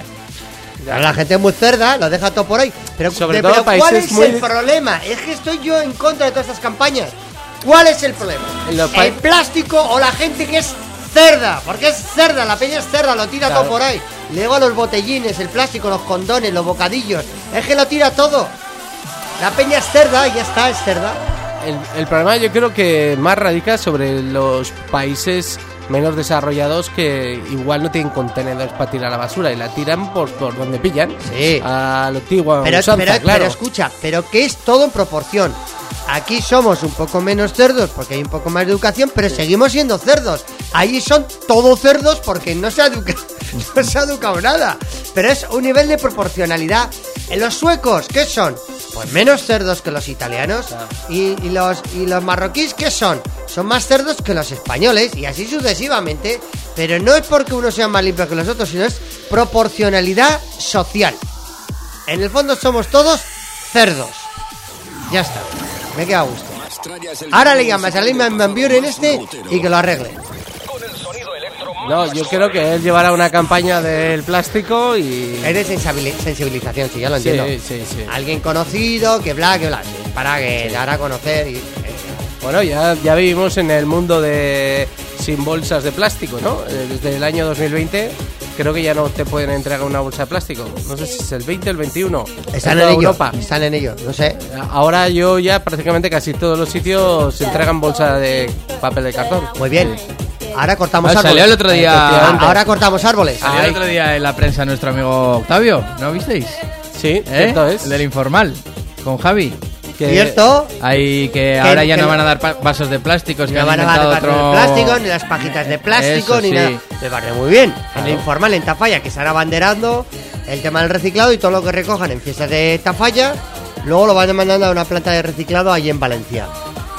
La gente es muy cerda, lo deja todo por ahí. Pero, Sobre de- todo pero ¿cuál países es muy- el problema? Es que estoy yo en contra de todas estas campañas. ¿Cuál es el problema? ¿El plástico o la gente que es cerda? Porque es cerda, la peña es cerda, lo tira Claro. todo por ahí. Luego los botellines, el plástico, los condones, los bocadillos. Es que lo tira todo. La peña es cerda y ya está, es cerda. El, el problema yo creo que más radica sobre los países menos desarrollados que igual no tienen contenedores para tirar la basura y la tiran por, por donde pillan. Sí. A lo antiguo, Pero, usanza, pero, claro. pero escucha, pero que es todo en proporción. Aquí somos un poco menos cerdos porque hay un poco más de educación, pero seguimos siendo cerdos. Allí son todos cerdos porque no se ha educado, no se ha educado nada. Pero es un nivel de proporcionalidad. En los suecos, ¿qué son? Pues menos cerdos que los italianos. Y, y los, y los marroquíes, ¿qué son? Son más cerdos que los españoles y así sucesivamente. Pero no es porque uno sea más limpio que los otros, sino es proporcionalidad social. En el fondo somos todos cerdos. Ya está. Me queda a gusto. Ahora le llamas a Lehman Van Buren este y que lo arregle. No, yo creo que él llevará una campaña del plástico y... Es de sensibilización, sí, ya lo Sí, entiendo. sí, sí. Alguien conocido, que bla, que bla. sí, Para que dar a conocer y... Bueno, ya, ya vivimos en el mundo de sin bolsas de plástico, ¿no? Eh, Desde el año 2020 creo que ya no te pueden entregar una bolsa de plástico. No sé si es el 20 o el 21. Están En en ello. Europa. Están en ello. No sé. Ahora yo ya prácticamente casi todos los sitios se entregan bolsa de papel de cartón. Muy bien. Ahora cortamos Ah, árboles. salió el otro día-. Ahora cortamos árboles. Salió el otro día en la prensa nuestro amigo Octavio, ¿no visteis? Sí, ¿Eh? cierto es. El del informal, con Javi. Que- ¿Cierto? Ahí que ahora ya que no no- van a dar vasos de plásticos, No van a dar otro... de plástico, ni las pajitas de plástico, Eso ni sí. nada. Me parece muy bien. En el informal, en Tafalla, que están abanderando el tema del reciclado y todo lo que recojan en fiestas de Tafalla, luego lo van mandando a una planta de reciclado allí en Valencia.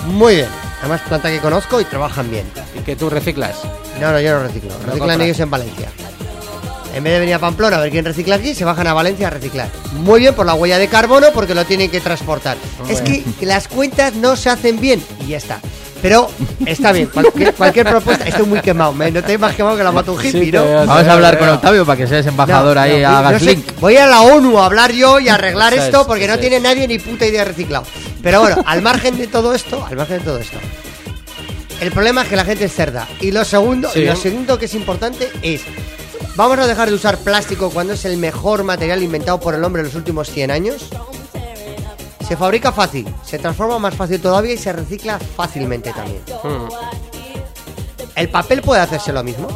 Muy bien. Además, planta que conozco y trabajan bien. y que tú reciclas. No, no, yo no reciclo. Reciclan compras. ellos en Valencia. En vez de venir a Pamplona a ver quién recicla aquí, se bajan a Valencia a reciclar. Muy bien por la huella de carbono porque lo tienen que transportar. Es que las cuentas no se hacen bien y ya está. Pero está bien, cualquier, cualquier propuesta. Estoy muy quemado, me noté más quemado que la moto un hippie, Sí, ¿no? te veo. Vamos a hablar con No, Octavio para que seas embajador No, ahí, no, hagas no sé, link. voy a la ONU a hablar yo y a arreglar esto es, porque no tiene nadie ni puta idea de reciclado. Pero bueno, al margen de todo esto, al margen de todo esto, el problema es que la gente es cerda. Y lo segundo, Sí. y lo segundo que es importante es, vamos a dejar de usar plástico cuando es el mejor material inventado por el hombre en los últimos 100 años. Se fabrica fácil, se transforma más fácil todavía y se recicla fácilmente también. Mm. ¿El papel puede hacerse lo mismo?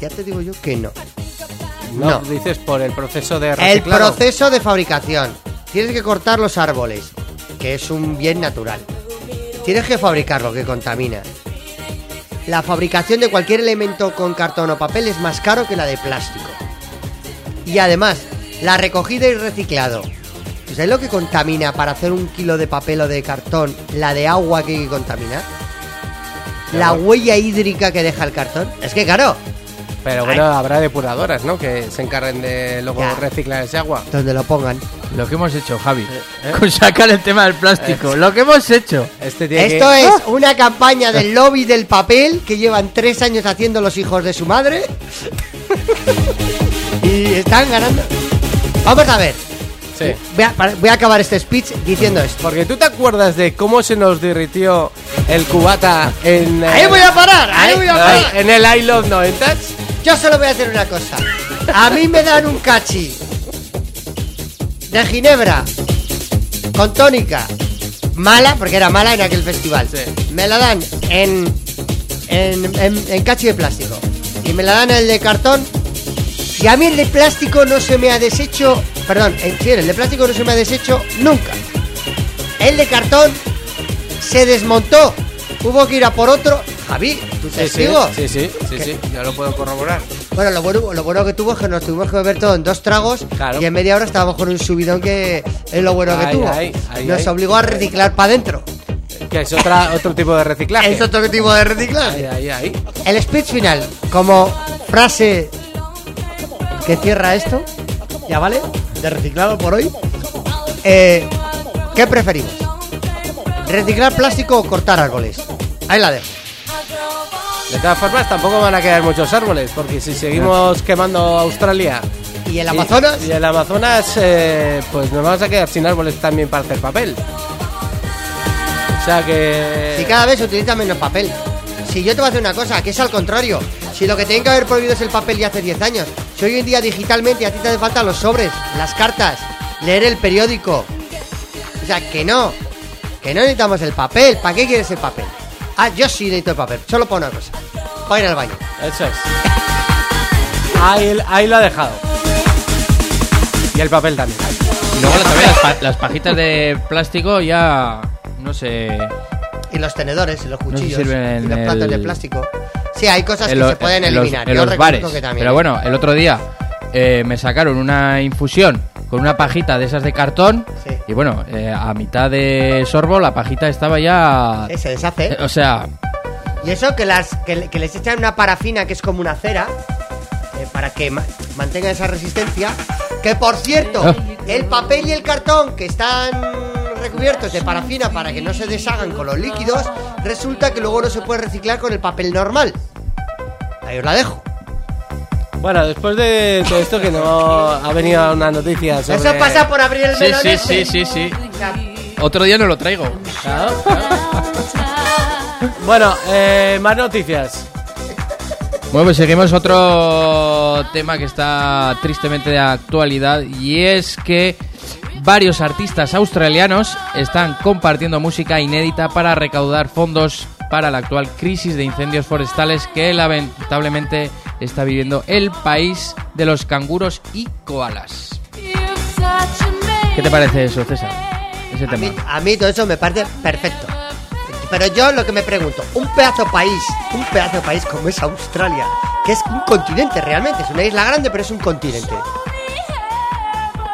Ya te digo yo que no. No, No. dices por el proceso de El reciclado. proceso de fabricación. Tienes que cortar los árboles, que es un bien natural. Tienes que fabricarlo, que contamina. La fabricación de cualquier elemento con cartón o papel es más caro que la de plástico. Y además, la recogida y reciclado. ¿Sabes lo que contamina para hacer un kilo de papel o de cartón la de agua que hay que contaminar? La huella hídrica que deja el cartón. Es que claro, Pero bueno, habrá depuradoras, ¿no? Que se encarguen de luego Ya. reciclar ese agua. donde lo pongan. Lo que hemos hecho, Javi. ¿eh? Con sacar el tema del plástico. Lo que hemos hecho. Este tiene Esto que... es una campaña del lobby del papel que llevan tres años haciendo los hijos de su madre. y están ganando. Vamos a ver. Sí. Voy a, para- voy a acabar este speech diciendo esto. Porque tú te acuerdas de cómo se nos derritió el cubata en... Ahí voy a parar, ahí voy a parar. en el I Love 90 Yo solo voy a hacer una cosa. A mí me dan un cachi de ginebra con tónica mala, porque era mala en aquel festival. Sí. Me la dan en, en, en, en cachi de plástico. Y me la dan el de cartón. Y a mí el de plástico no se me ha deshecho. Perdón, en, sí, el de plástico no se me ha deshecho nunca. El de cartón se desmontó. Hubo que ir a por otro. Javi, tu Sí, sí, testigo. sí, sí, sí, sí, ya lo puedo corroborar. Bueno, lo bueno, lo bueno que tuvo es que nos tuvimos que beber todo en dos tragos Claro. y en media hora estábamos con un subidón que es lo bueno que Ay, tuvo. ay, ay, nos obligó a reciclar para adentro. Que es otra, otro tipo de reciclaje. Es otro tipo de reciclaje. Ahí, ahí, ahí. El speech final, como frase que cierra esto, ya vale, de reciclado por hoy. Eh, ¿Qué preferimos? ¿Reciclar plástico o cortar árboles? Ahí la dejo. De todas formas, tampoco van a quedar muchos árboles, porque si seguimos quemando Australia ¿Y el Amazonas? y, y el Amazonas, eh, pues nos vamos a quedar sin árboles también para hacer papel. O sea que... Si cada vez se utiliza menos papel. Si yo te voy a hacer una cosa, que es al contrario. Si lo que tienen que haber prohibido es el papel ya hace 10 años. Si hoy en día digitalmente a ti te hacen falta los sobres, las cartas, leer el periódico. O sea, que no. Que no necesitamos el papel. ¿Para qué quieres el papel? Ah, yo sí necesito el papel. Solo para una cosa. Para ir al baño. Eso es. Ahí, ahí lo ha dejado. Y el papel también. Y luego también las, pa- las pajitas de plástico ya. No sé. Y los tenedores y los cuchillos. sirven y los en platos el- de plástico. Sí, hay cosas en que lo- se pueden en los- eliminar. en yo los reconozco bares. que también. Pero bueno, el otro día eh, me sacaron una infusión con una pajita de esas de cartón. Sí. Y bueno, eh, a mitad de sorbo la pajita estaba ya. Se deshace. O sea, Y eso que, las, que, le- que les echan una parafina que es como una cera eh, para que ma- mantenga esa resistencia. Que por cierto, Ah. el papel y el cartón que están recubiertos de parafina para que no se deshagan con los líquidos, resulta que luego no se puede reciclar con el papel normal. Ahí os la dejo. Bueno, después de todo esto que no ha venido una noticia sobre... Eso pasa por abrir el sí, melón sí, este. sí, sí, sí. Sea, Otro día no lo traigo. Claro. bueno, eh, más noticias. Bueno, pues seguimos otro tema que está tristemente de actualidad y es que varios artistas australianos están compartiendo música inédita para recaudar fondos para la actual crisis de incendios forestales que lamentablemente está viviendo el país de los canguros y koalas. ¿Qué te parece eso, César? Ese a, mí, tema. a mí todo eso me parece perfecto. Pero yo lo que me pregunto, un pedazo país, un pedazo país como es Australia, que es un continente realmente, es una isla grande, pero es un continente.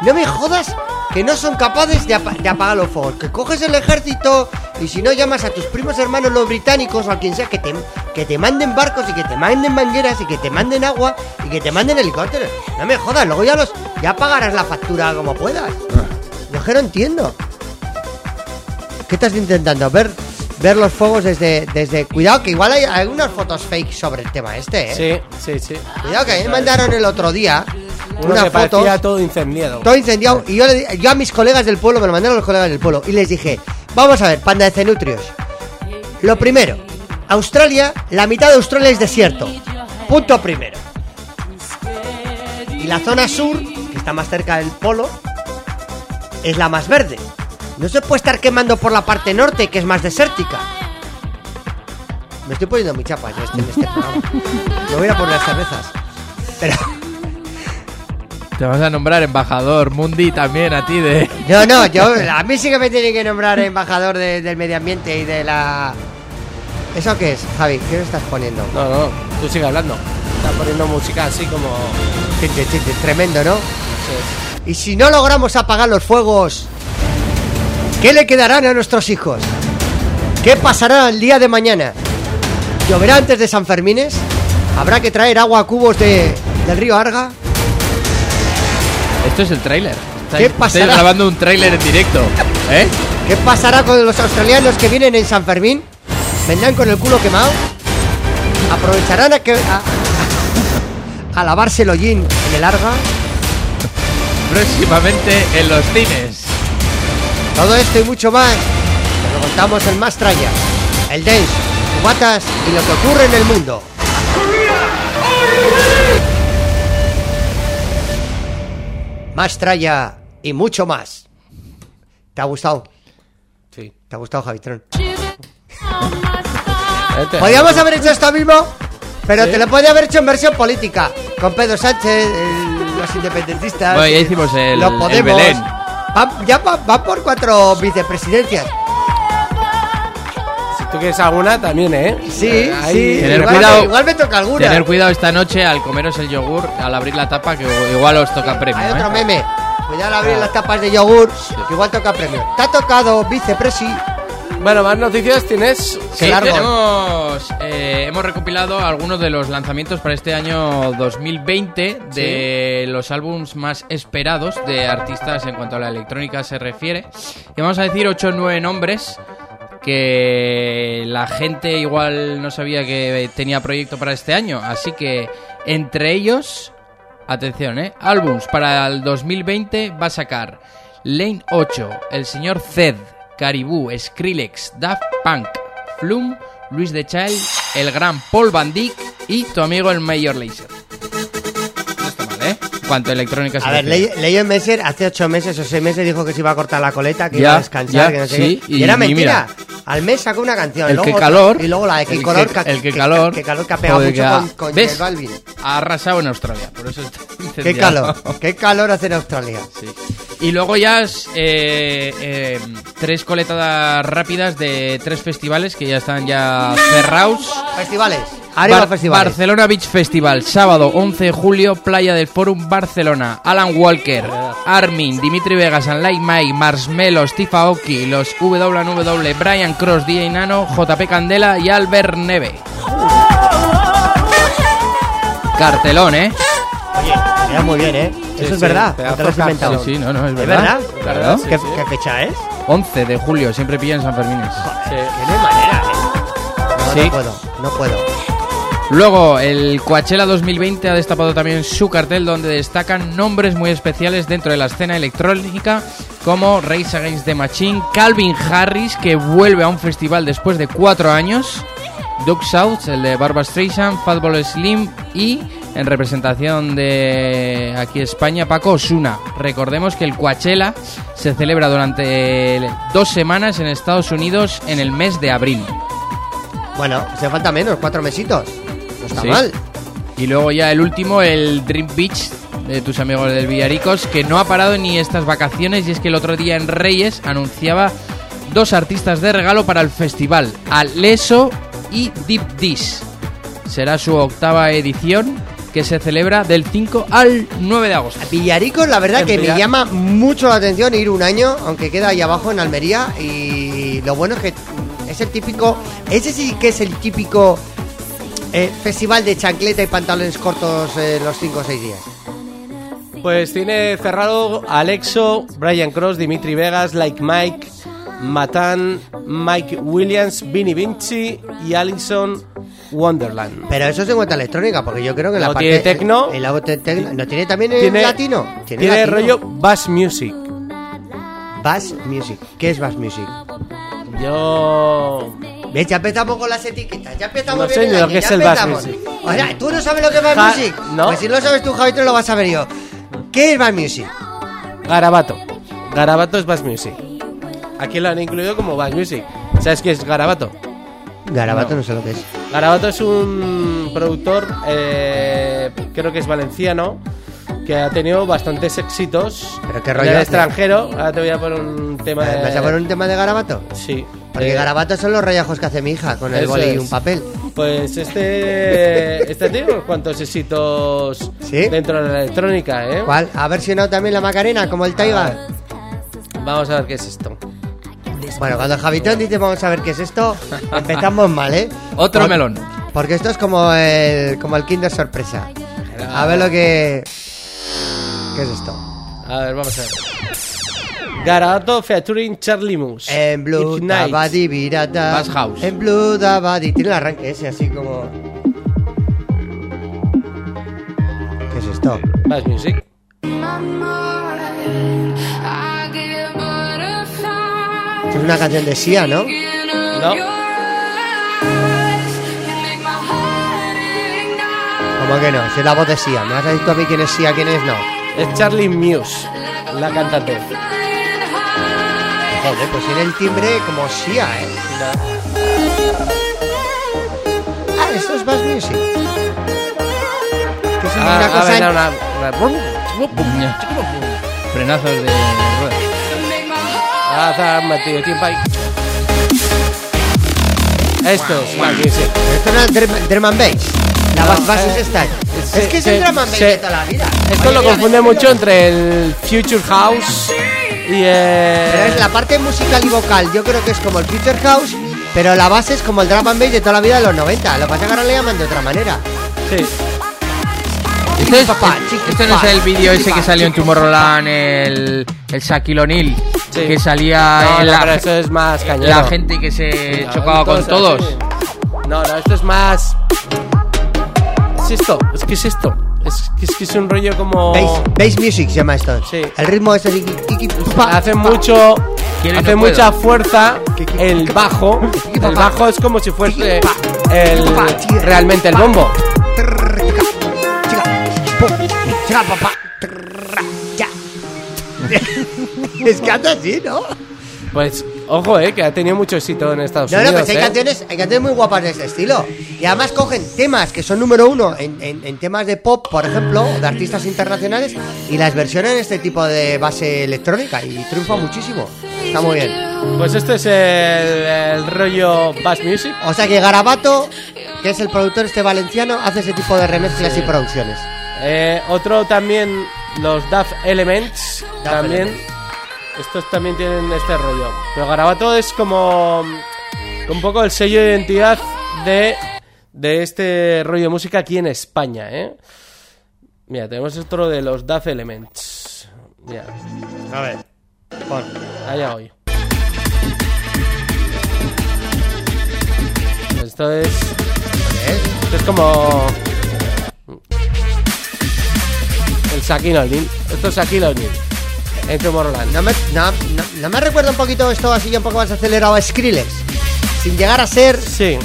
No me jodas que no son capaces de, apa- de apagar los fuegos, que coges el ejército y si no llamas a tus primos hermanos los británicos o a quien sea que te, que te manden barcos y que te manden mangueras y que te manden agua y que te manden helicópteros. No me jodas, luego ya los ya pagarás la factura como puedas. Yo es que no entiendo. ¿Qué estás intentando? Ver, ver los fuegos desde, desde... Cuidado, que igual hay algunas fotos fake sobre el tema este, ¿eh? Sí, sí, sí. Cuidado, que a mí me mandaron el otro día Uno unas que fotos... todo incendiado. Todo incendiado. Y yo, le yo a mis colegas del pueblo, me lo mandaron los colegas del pueblo. Y les dije, vamos a ver, panda de cenutrios. Lo primero, Australia, la mitad de Australia es desierto. Punto primero. Y la zona sur, que está más cerca del polo, es la más verde. No se puede estar quemando por la parte norte, que es más desértica. Me estoy poniendo muy chapa en este, en este programa. Me voy a poner las cervezas. Pero... Te vas a nombrar embajador Mundi también a ti de... No, no, yo, a mí sí que me tienen que nombrar embajador de- del medio ambiente y de la ¿Eso qué es, Javi? ¿Qué me estás poniendo? No, no, tú sigue hablando. Está poniendo música así como. Chinte, chinte, tremendo, ¿no? Y si no logramos apagar los fuegos, ¿qué le quedarán a nuestros hijos? ¿Qué pasará el día de mañana? ¿Lloverá antes de San Fermines? ¿Habrá que traer agua a cubos de, del río Arga? Esto es el tráiler. ¿Qué pasará? Estáis grabando un tráiler en directo. ¿Eh? ¿Qué pasará con los australianos que vienen en San Fermín? ¿Vendrán con el culo quemado? ¿Aprovecharán a, que, a, a lavarse el hollín en el Arga? Próximamente en los cines. Todo esto y mucho más te lo contamos en Más Tralla, el dance, cubatas y lo que ocurre en el mundo. Más Tralla y mucho más. ¿Te ha gustado? Sí. ¿Te ha gustado, Javitrón? Este- Podríamos haber hecho esto mismo, pero ¿Sí? te lo podría haber hecho en versión política. Con Pedro Sánchez, el- los independentistas. Bueno, ya hicimos el- los el Podemos. Belén. Va- ya va, va por cuatro vicepresidencias. Tú quieres alguna, también, ¿eh? Sí, Eh, ahí- sí. Tener igual, cuidado. igual me toca alguna. Tener cuidado esta noche al comeros el yogur, al abrir la tapa, que igual os toca premio. Hay ¿eh? otro meme. Cuidado al abrir las tapas de yogur, que igual toca premio. Te ha tocado vicepresi. Bueno, más noticias tienes. Sí, largo. tenemos, eh, hemos recopilado algunos de los lanzamientos para este año 2020 de los álbums más esperados de artistas en cuanto a la electrónica se refiere. Y vamos a decir 8 o 9 nombres que la gente igual no sabía que tenía proyecto para este año. Así que entre ellos, atención, ¿eh? Álbums para el 2020 va a sacar Lane 8, El Señor Zed, Caribou, Skrillex, Daft Punk, Flum, Luis de Child, el gran Paul Van Dyck y tu amigo el Mayor Laser. Cuanto a electrónica se A ver, refiere. Ley- Leon Messer hace ocho meses o seis meses dijo que se iba a cortar la coleta, que Ya, iba a descansar, ya, que no sé sí, qué. y- Y, era y mentira. mira. Al mes sacó una canción. El luego que calor. Y luego la de que color. que- el que calor. Que calor que ha pegado mucho con, con ¿Ves? Balvin. Ha arrasado en Australia, por eso está Qué calor. Qué calor hace en Australia. Sí. Y luego ya es, eh, eh, tres coletadas rápidas de tres festivales que ya están ya cerrados. Festivales. Arriba Bar- festivales. Barcelona Beach Festival, sábado 11 de julio, Playa del Forum Barcelona. Alan Walker, Armin, Dimitri Vegas, Like Mike, Marshmello, Steve Aoki, los WW, Brian Cross, DJ Nano, JP Candela y Albert Neve. Cartelón, ¿eh? Oye, queda muy bien, ¿eh? Eso sí, es verdad. pedazo No te lo has de inventado. Sí, sí, no, no, es ¿Es verdad. verdad? Claro. ¿Qué, qué fecha es? 11 de julio, siempre pillan San Fermín. Que no hay manera, ¿eh? No, Sí. no puedo. No puedo. Luego, el Coachella 2020 ha destapado también su cartel donde destacan nombres muy especiales dentro de la escena electrónica como Race Against the Machine, Calvin Harris que vuelve a un festival después de cuatro años, Doug South, el de Barbara Streisand, Fatball Slim y en representación de aquí España Paco Osuna. Recordemos que el Coachella se celebra durante dos semanas en Estados Unidos en el mes de abril. Bueno, se falta menos, cuatro mesitos. No está Sí. mal. Y luego ya el último, el Dream Beach de tus amigos del Villaricos, que no ha parado ni estas vacaciones y es que el otro día en Reyes anunciaba dos artistas de regalo para el festival, Aleso y Deep Dish. Será su octava edición que se celebra del 5 al 9 de agosto. Villaricos, la verdad En que me llama mucho la atención ir un año, aunque queda ahí abajo en Almería. Y lo bueno es que es el típico. Ese sí que es el típico eh, festival de chancleta y pantalones cortos eh, los 5 o 6 días. Pues tiene cerrado Alexo, Brian Cross, Dimitri Vegas, Like Mike, Matan, Mike Williams, Vinny Vinci y Alison Wonderland. Pero eso se encuentra electrónica, porque yo creo que la No parte. tiene el- el- el tecno- ¿No tiene también el Tiene- latino? Tiene, latino. rollo bass music. Bass Music. ¿Qué es Bass Music? Yo. ¿Ves? Ya empezamos con las etiquetas. Ya empezamos No bien sé el ni lo año, que ya es el Bass empezamos. Music. O sea, ¿tú no sabes lo que es Ja- Music? ¿no? Pues si no lo sabes tú, Javier, lo vas a ver yo. ¿Qué es Bass Music? Garabato. Garabato es bass music. Aquí lo han incluido como bass music. ¿Sabes qué es Garabato? Garabato no. sé lo que es. Garabato es un productor, eh, creo que es valenciano, que ha tenido bastantes éxitos ¿Pero qué en rollo el hace? extranjero. Ahora te voy a poner un tema de... ¿Me vas a poner un tema de garabato? Sí. Porque Eh, garabatos son los rayajos que hace mi hija con el Eso boli y es. un papel. Pues este, este tiene unos cuantos éxitos ¿Sí? dentro de la electrónica, ¿eh? ¿Cuál? ¿Ha versionado también la Macarena como el Taiga? Vamos a ver qué es esto. Bueno, cuando Javitón dice vamos a ver qué es esto, empezamos mal, ¿eh? Otro Por- melón. Porque esto es como el, como el Kinder Sorpresa. A ver lo que... ¿Qué es esto? A ver, vamos a ver. Garabato featuring Charlie Moose. En Blue Ignite. Dabadi Virata. Bass House. En Blue Dabadi. Tiene el arranque ese así como... ¿Qué es esto? Bass Music. Es una canción de Sia, ¿no? No. ¿Cómo que no? Si es la voz de Sia. ¿Me vas a decir tú a mí quién es Sia, quién es no? Es Charlie Muse, la cantante. Joder, pues tiene el timbre como Sia, ¿eh? Ah, esto es Bass Music. Que es Ah, una cosa... ver, en- una- una- Frenazos de ruedas. Ah, está metido tiempo ahí. Esto es Bass Music. Esto no es drum, drum and bass. La bass eh, es esta. se- es que es el se- de toda la vida. Esto Oye, lo confunde mira, mucho entre el Future House y Pero es el... la parte musical y vocal, yo creo que es como el Future House, pero la base es como el bass de toda la vida de los 90. Lo que pasa es que ahora le llaman de otra manera. Sí. Esto, es- Chiquipapá, chiquipapá, esto no es el vídeo ese que salió en. Tomorrowland, el, el Shaquille O'Neal, Sí. que salía No, en no, la, pero eso es más cañero. la gente que se No, chocaba con todos todos. así. No, no, esto es más... Es esto, es que es esto. Es que es, que es un rollo como... Bass, bass music se llama esto. Sí. El ritmo es así. Hace mucho... Hace no puedo. mucha fuerza el bajo. El bajo es como si fuese el, realmente el bombo. Es que anda así, ¿no? Pues, ojo, eh, que ha tenido mucho éxito en Estados No, no, Unidos. pues hay eh. canciones, hay canciones muy guapas de este estilo. Y además cogen temas que son número uno en, en- en temas de pop, por ejemplo, o de artistas internacionales, y las versionan en este tipo de base electrónica y triunfa muchísimo. Está muy bien. Pues este es el, el rollo Bass Music. O sea que Garabato, que es el productor este valenciano, hace ese tipo de remezclas y producciones. Eh, otro también, los Daft Elements. Daft también. Elements. Estos también tienen este rollo. Pero Garabato es como. Un poco el sello de identidad de, de este rollo de música aquí en España, ¿eh? Mira, tenemos otro de los Daft Elements. Mira, A ver. Pon. allá voy. Esto es. Esto es como. El Shaquille O'Neal. Esto es Shaquille O'Neal. En Tomorrowland. No me, no, no- no me recuerda un poquito esto así un poco más acelerado a Skrillex. Sin llegar a ser. Sí,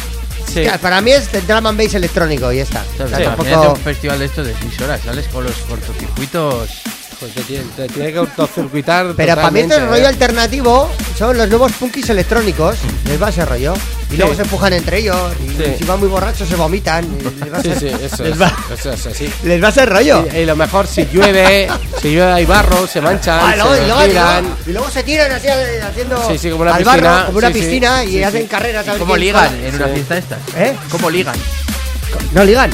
sí. Para mí es drum and bass electrónico y ya está. O sea, Sí, tampoco- un festival de estos de 6 horas, ¿sales? Con los cortocircuitos. Pues te tiene, te tiene que autocircuitar. Pero para mí este rollo ¿eh? alternativo son los nuevos punkis electrónicos. Les va ese rollo. Y Sí. luego se empujan entre ellos. Y Sí. si van muy borrachos se vomitan. les va a Sí, ser- sí, eso les es. va- Eso es así. Les va a ser rollo. Y, y lo mejor, si llueve, si llueve hay barro, se manchan, Ah, y, luego, y, se luego, y, giran. luego, y luego se tiran así haciendo Sí, sí, como una al piscina, barro, como una sí, sí. piscina y Sí, hacen sí. carreras. ¿Cómo ligan en una fiesta de estas? ¿Eh? ¿Cómo ligan? No ligan,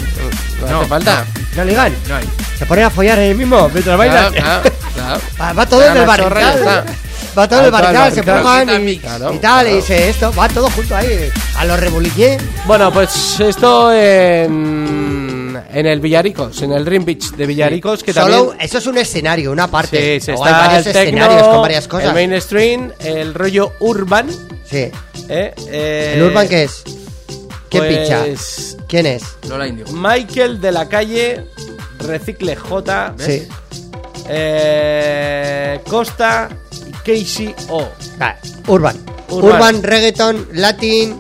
No, No, hace falta. no ligan. No hay. Se ponen a follar el mismo mientras bailan. Va, va todo Se en el barrical. está. Va todo en el barrical, se empujan y, y tal, y se esto, va todo junto ahí. A los rebuliqué. Bueno, pues esto en, en el Villaricos, en el Dream Beach de Villaricos, que Solo, también... eso es un escenario, una parte. Sí, sí, O hay está varios el techno, escenarios con varias cosas. El mainstream, el rollo urban. Sí. ¿eh? Eh, ¿El Urban qué es? ¿Quién pincha? pues, ¿Quién es? Lola Indio. Michael de la calle, Recicle J, Sí. eh, Costa y Casey O. Vale, Urban. Urban. Urban. reggaeton, latin,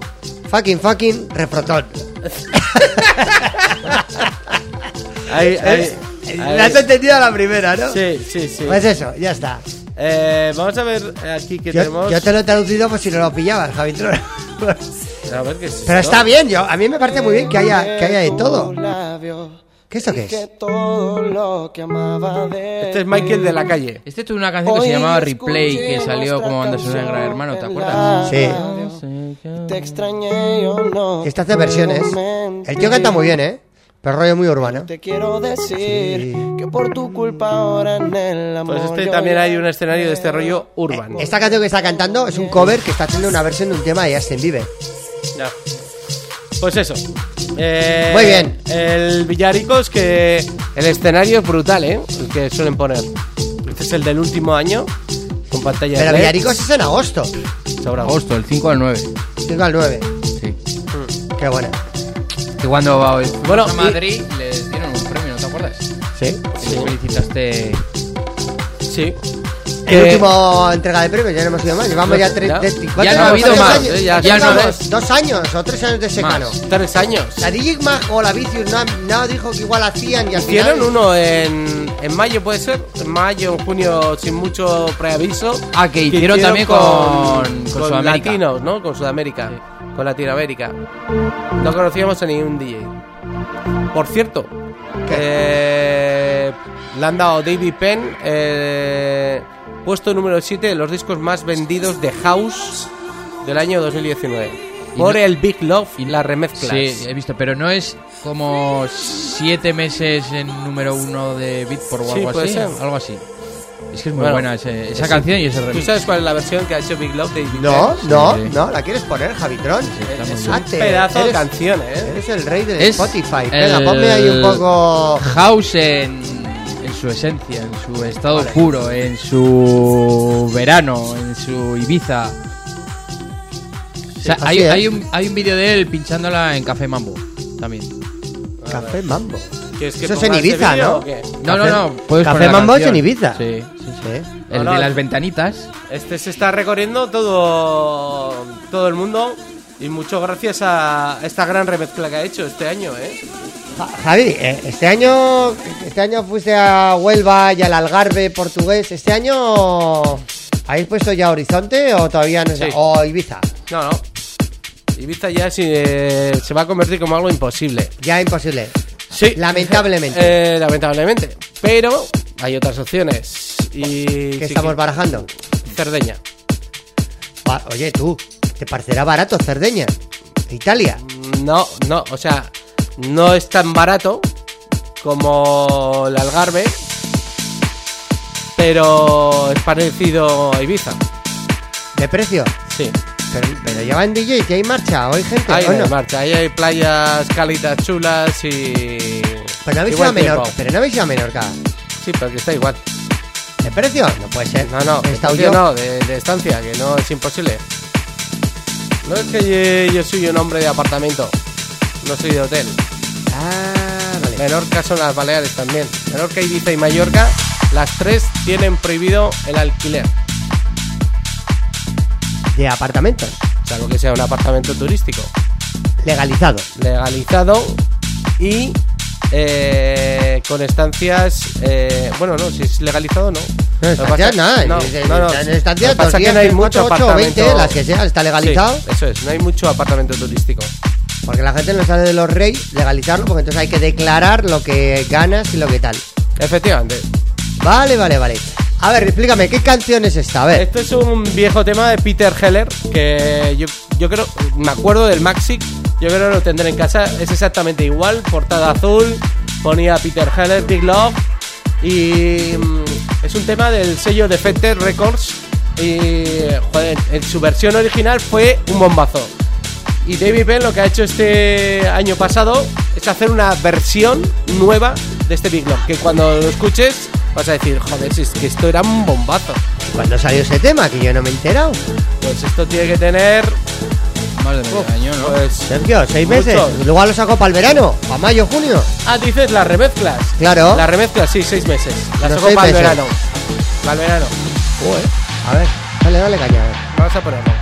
fucking, fucking, refrotón. Ahí, ahí, ahí. La has entendido a la primera, ¿no? Sí, sí, sí. Pues eso, ya está. Eh, vamos a ver aquí que Yo, tenemos. yo te lo he traducido por si no lo pillabas, Javi Tron. A ver qué es Pero esto? está bien, yo, a mí me parece muy bien que haya, que haya de todo. ¿Qué esto qué es? De Este es Michael de la calle. Este tuvo una canción que se llamaba Replay, que salió como banda sonora en Gran Hermano, ¿te acuerdas? Sí. Te extrañé yo no. Esta hace versiones. El tío canta muy bien, ¿eh? Pero rollo muy urbano. Te quiero decir que por tu culpa ahora en el amor. Pues este también hay un escenario de este rollo urban. Esta canción que está cantando es un cover que está haciendo una versión de un tema de Justin Bieber. Ya. Pues eso. Eh, Muy bien. El Villaricos, que el escenario es brutal, ¿eh? El que suelen poner. Este es el del último año, con pantalla Pero LED. Villaricos es en agosto. Sobre Agosto, el 5 al 9. 5 al 9. Sí. Qué buena. Que cuando va hoy Bueno, a y- Madrid les dieron un premio, ¿no te acuerdas? Sí. Le felicitaste. Sí. El Que- último entrega de premios, ya no hemos ido más. Llevamos ya tres. ya. de- ¿cuántos Ya no ha habido ¿Tres más, años? eh, ya- ¿Cuántos ya no es. ¿Dos años o tres años de secano? Tres años. La Digimag o la Vicious no, no dijo que igual hacían y al final. Hicieron uno en, en mayo, puede ser. En mayo, en junio, sin mucho preaviso. Ah, que hicieron también con- con Sudamérica. latinos, ¿no? Con Sudamérica. Con Latinoamérica. No conocíamos a ningún DJ. Por cierto, eh, le han dado David Penn, eh, puesto número 7 de los discos más vendidos de House del año 2019. Y Por no- el Big Love y la remezcla. Sí, he visto, pero no es como siete meses en número uno de Beatport o Sí, algo puede así. ser. Algo así. Es que es muy Bueno, buena ese- esa es- canción y ese ¿Tú remix. sabes cuál es la versión que ha hecho Big Love de David No, no, sí. no, la quieres poner, Javitron. muy Es bien. un pedazo de canción, ¿eh? Eres el rey del Es Spotify. Venga, ponme ahí un poco. House en, en su esencia, en su estado puro, en su verano, en su Ibiza. O sea, así hay, hay un, hay un vídeo de él pinchándola en Café Mambo también. Café Mambo. ¿Quieres que Eso es en Ibiza, ¿no? No, no, no. Puedes Café Mambo es en Ibiza. Sí, sí, sí. Sí. El No, de no. las ventanitas. Este se está recorriendo todo, todo el mundo y mucho gracias a esta gran remezcla que ha hecho este año, ¿eh? Ja- Javi, eh, este año, este año fuiste a Huelva y al Algarve portugués. ¿Este año habéis puesto ya Horizonte o todavía no sé? Sí. O Ibiza. No, no. Ibiza ya eh, se va a convertir como algo imposible. Ya imposible. Sí. Lamentablemente. Eh, lamentablemente. Pero hay otras opciones. Y ¿Qué sí estamos que- barajando? Cerdeña. Oye, tú, ¿te parecerá barato Cerdeña? Italia. No, no, o sea, no es tan barato como el Algarve, pero es parecido a Ibiza. ¿De precio? Sí. Pero, pero llevan DJ, que hay marcha, ¿o hay gente? Ahí ¿o en no? marcha, ahí hay playas cálidas chulas y. Pero no habéis ido a. Menorca. Pero no habéis ido a Menorca. Sí, pero que está igual. ¿De precio? No puede ser. No, no, de precio no, de, de estancia, que no es imposible. No es que yo, yo soy un hombre de apartamento, no soy de hotel. Ah, vale. Menorca son las Baleares también. Menorca, Ibiza y Mallorca, las tres tienen prohibido el alquiler. De apartamentos. Salvo que sea un apartamento turístico. Legalizado. Legalizado y eh, con estancias. eh, bueno, no, si es legalizado, no. No, estancias nada. no, no, no. en estancias pasa que no hay mucho apartamento- las que sean, está legalizado. Sí, eso es, no hay mucho apartamento turístico. Porque la gente no sale de los reyes, legalizarlo, porque entonces hay que declarar lo que ganas y lo que tal. Efectivamente. Vale, vale, vale. A ver, explícame, ¿qué canción es esta? A ver. Este es un viejo tema de Peter Heller que yo, yo creo, me acuerdo del Maxi, yo creo que lo tendré en casa, es exactamente igual, portada azul, ponía Peter Heller, Big Love y mm, es un tema del sello Defected Records y joder, en su versión original fue un bombazo. Y David Penn lo que ha hecho este año pasado es hacer una versión nueva de este Big Love, que cuando lo escuches vas a decir, joder, si es que esto era un bombazo. ¿Cuándo salió ese tema? Que yo no me he enterado. Pues esto tiene que tener. Más de medio uf, año, ¿no? Pues. Sergio, seis Mucho. meses. Luego lo sacó para el verano, para mayo, junio. Ah, dices las remezclas. Claro. Las remezclas, sí, seis meses. Las seis para el verano. Para el verano. A ver, dale, dale caña. a ver. Vamos a ponerlo.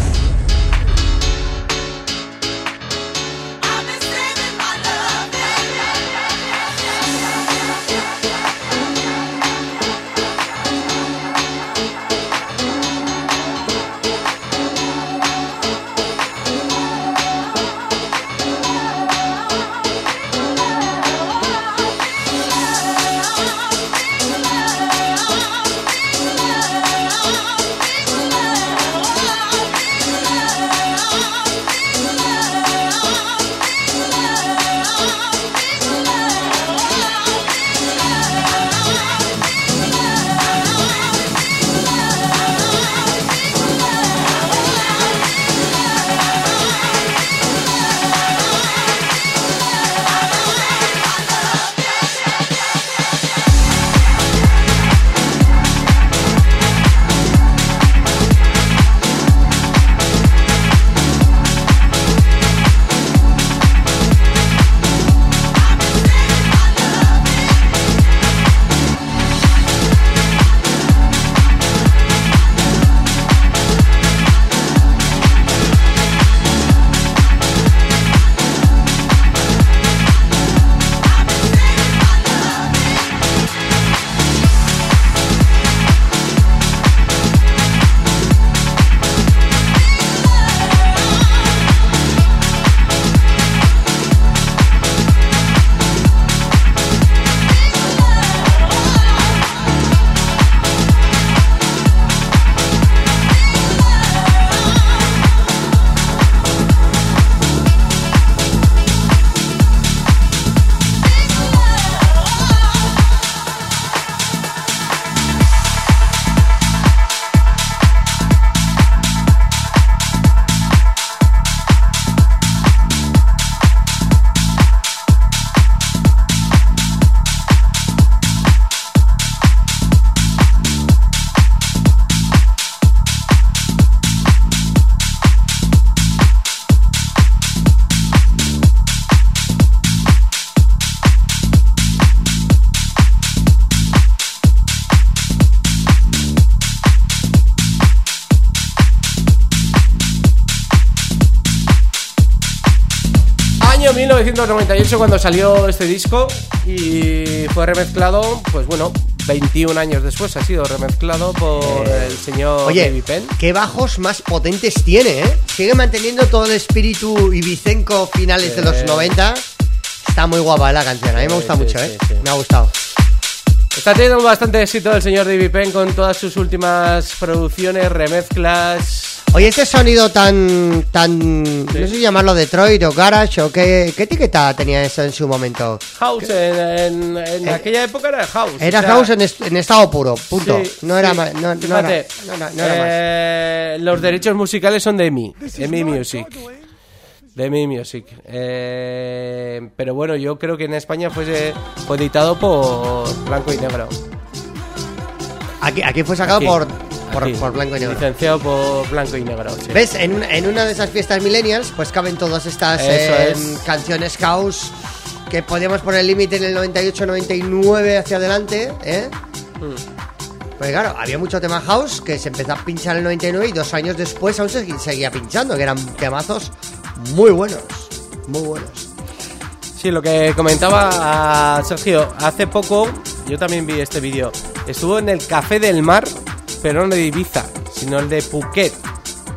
1998 cuando salió este disco y fue remezclado, pues bueno, 21 años después ha sido remezclado por el señor Oye, David Penn. qué bajos más potentes tiene, ¿eh? Sigue manteniendo todo el espíritu ibicenco finales de los Sí. 90. Está muy guapa la canción, a mí me gusta sí, mucho, sí, ¿eh? sí. Me ha gustado. Está teniendo bastante éxito el señor David Penn con todas sus últimas producciones, remezclas. Oye, este sonido tan, tan, no sé si llamarlo Detroit o Garage o qué, qué etiqueta tenía eso en su momento. House, en, en- en aquella época era house. Era o sea, house en, est- en estado puro, punto. sí, no era sí. más, no, no Fíjate, era, no era- no era más. eh, Los derechos musicales son de EMI, EMI Music. De EMI Music. Eh, pero bueno, yo creo que en España fue, fue editado por Blanco y Negro. Aquí, aquí fue sacado Aquí, por, por, Blanco y Negro. Licenciado por Blanco y Negro. sí. ¿Ves? En, una- en una de esas fiestas millennials, pues caben todas estas eh, es. canciones house que podíamos poner el límite en el 98-99 hacia adelante, ¿eh? Mm. Pues claro, había mucho tema house que se empezó a pinchar en el 99 y dos años después aún se seguía pinchando, que eran temazos muy buenos, muy buenos. Sí, lo que comentaba a Sergio, hace poco yo también vi este vídeo. Estuvo en el Café del Mar, pero no de Ibiza, sino el de Phuket.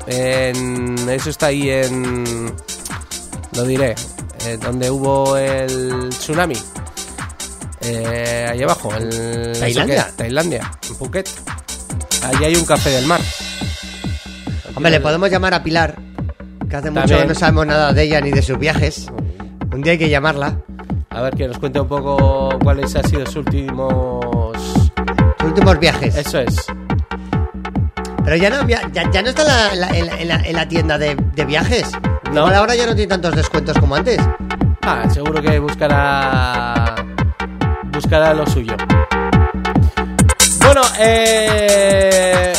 En- eso está ahí en. Lo diré, eh, donde hubo el tsunami. Eh, ahí abajo, el. ¿Tailandia? Tailandia, en Phuket. Allí hay un Café del Mar. Hombre, le podemos llamar a Pilar, que hace mucho que no sabemos nada de ella ni de sus viajes. Un día hay que llamarla. A ver que nos cuente un poco cuáles han sido sus últimos. Sus últimos viajes. Eso es. Pero ya no, ya, ya- no está en la, la- en la- en la- en la tienda de, de viajes. No. Igual ahora ya no tiene tantos descuentos como antes. Ah, seguro que buscará. Buscará lo suyo. Bueno, eh.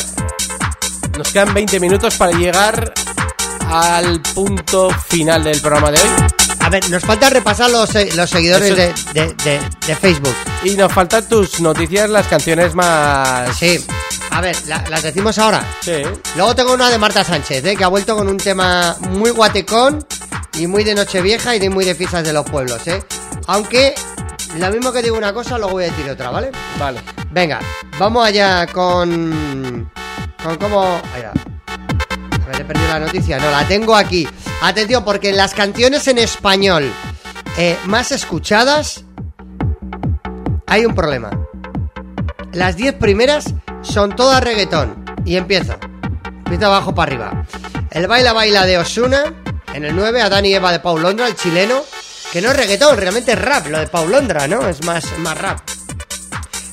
Nos quedan 20 minutos para llegar al punto final del programa de hoy. A ver, nos falta repasar los, eh, los seguidores Eso de, de- de- de Facebook. Y nos faltan tus noticias, las canciones más. Sí. A ver, la- las decimos ahora. Sí. Luego tengo una de Marta Sánchez, eh, que ha vuelto con un tema muy guatecón y muy de Nochevieja y de muy de fiestas de los pueblos, ¿eh? Aunque, lo mismo que digo una cosa, luego voy a decir otra, ¿vale? Vale. Venga, vamos allá con. con cómo. A ver, he perdido la noticia. No, la tengo aquí. Atención, porque las canciones en español eh, más escuchadas. Hay un problema. Las 10 primeras son todas reggaetón. Y empiezo. Empiezo abajo para arriba. El Baila Baila de Osuna. En el 9, Adán y Eva de Paul Londra, el chileno. Que no es reggaetón, realmente es rap. Lo de Paul Londra, ¿no? Es más, más rap.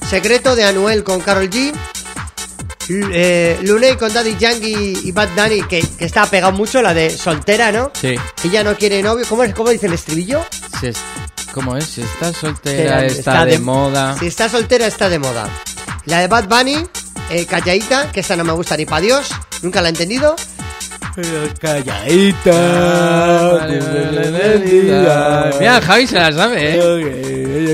Secreto de Anuel con Carol G. Eh, Luney con Daddy Yankee y Bad Bunny, que, que está pegado mucho, la de soltera, ¿no? Sí. Ella no quiere novio. ¿Cómo, es- cómo dice el estribillo? Si es- ¿Cómo es? Si está soltera, está de, de- moda. Si está soltera, está de moda. La de Bad Bunny, eh, calladita, que esta no me gusta ni para Dios, nunca la he entendido. Calladita. Vale, vale, vale. Mira, Javi se la sabe, ¿eh?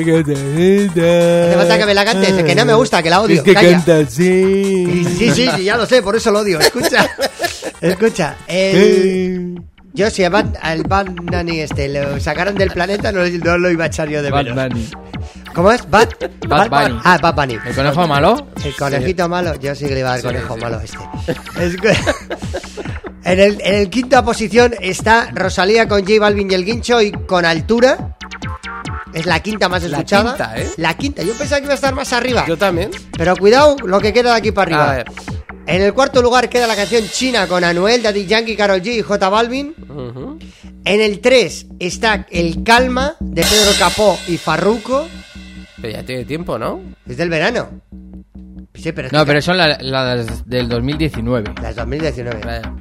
Hace falta que me la cante, dice que no me gusta, que la odio. Es que calla. canta así. Sí, sí, sí, ya lo sé, por eso lo odio. Escucha, escucha. El... Yo si al Bad Bunny este lo sacaron del planeta, no, no lo iba a echar yo de Bad menos. Bunny. ¿Cómo es? Bad, Bad Bunny. Ah, Bad Bunny. ¿El conejo malo? El conejito malo, yo sí que le iba a dar conejo malo este. Es que- en, el, en el quinta posición está Rosalía con J Balvin y el Guincho y con altura. Es la quinta más La escuchada. quinta, ¿eh? La quinta. Yo pensaba que iba a estar más arriba. Yo también. Pero cuidado lo que queda de aquí para arriba. A ver. En el cuarto lugar queda la canción China con Anuel, Daddy Yankee, Karol G y J Balvin. En el 3 está El Calma de Pedro Capó y Farruco. Pero ya tiene tiempo, ¿no? Es del verano. Sí, pero es No, que- pero son la- las del 2019. Las 2019. Vaya.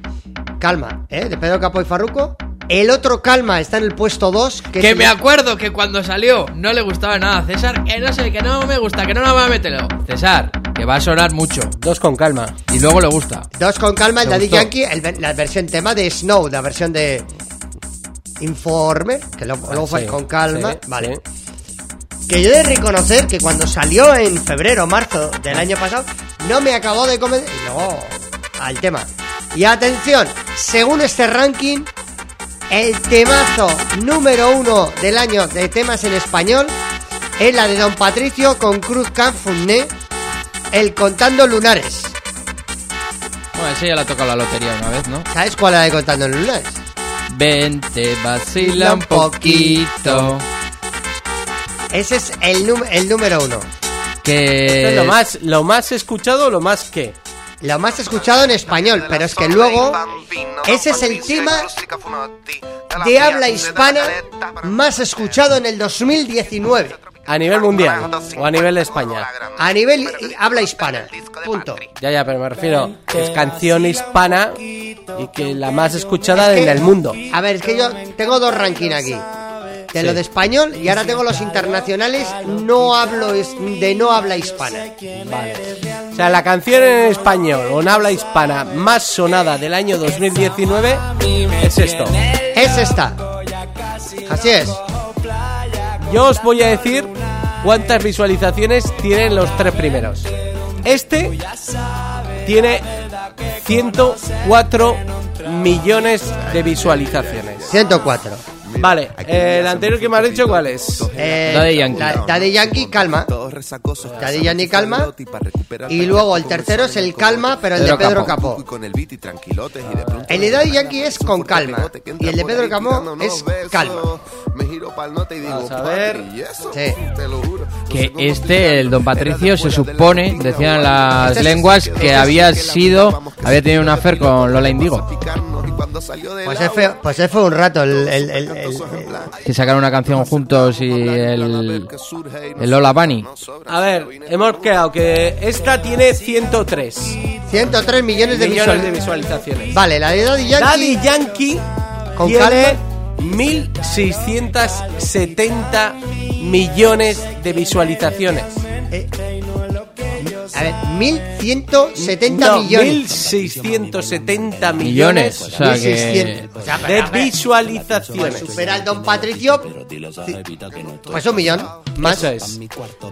Calma, ¿eh? De Pedro Capó y Farruco. El otro Calma está en el puesto 2. Que, Que es me acuerdo que cuando salió no le gustaba nada a César, que no sé, que no me gusta, que no lo va a meterlo. César, que va a sonar mucho. Dos con calma. Y luego le gusta. Dos con Calma, el Me Daddy gustó. Yankee, el ver- la versión tema de Snow, la versión de Informe, que lo- luego fue Sí, con Calma. sí, vale. sí. Que yo he de reconocer que cuando salió en febrero o marzo del año pasado, no me acabó de convencer. Y luego, al tema. Y atención, según este ranking, El temazo número uno del año de temas en español es la de Don Patricio con Cruz Canfuné, el Contando Lunares. Bueno, ese ya la ha tocado la lotería una vez, ¿no? ¿Sabes cuál es la de Contando Lunares? Vente, vacila un poquito. Ese es el, el número uno. Que. Lo más, lo más escuchado, lo más que. Lo más escuchado en español, pero es que luego ese es el tema de habla hispana más escuchado en el 2019 A nivel mundial o a nivel de España. a nivel habla hispana. Punto. Ya, ya, pero me refiero que es canción hispana y que la más escuchada Es que- en el mundo. A ver, es que yo tengo dos rankings aquí. De lo de español y ahora tengo los internacionales no hablo es- de no habla hispana. O sea, la canción en español o en habla hispana más sonada del año 2019 es esto. Es esta. Así es. Yo os voy a decir cuántas visualizaciones tienen los tres primeros. Este tiene 104 millones de visualizaciones. 104. Vale, eh, el anterior que me has dicho, ¿cuál es? Eh, Daddy Yankee. la- Daddy Yankee, calma. Daddy Yankee, calma. Y luego el tercero es el calma, pero el de Pedro Capó. Capó. El de Daddy Yankee es con calma. Y el de Pedro Capó es calma. Vamos a ver. Sí. Que este, el don Patricio, se supone, decían las Este es- lenguas, que había sido, había tenido un affair con Lola Indigo. Pues fue, pues fue un rato el, el- el- el- Que sacaron una canción juntos y el, el Lola Bunny. A ver, hemos quedado que esta tiene 103 103 millones de, millones de visual- visualizaciones. Vale, la de Daddy Yankee. Daddy Yankee Con tiene calma. 1.670 millones de visualizaciones. A ver, 1170 No, millones. 1.670 millones Millones, o sea que... 1600. O sea, pero, de visualizaciones. supera al Don Patricio. Pues un millón. Más. Eso es.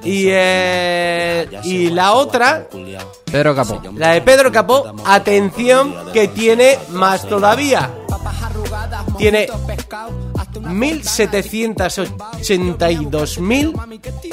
Y, eh, y la otra, Pedro Capó. la de Pedro Capó, atención, que tiene más todavía. Tiene 1.782 mil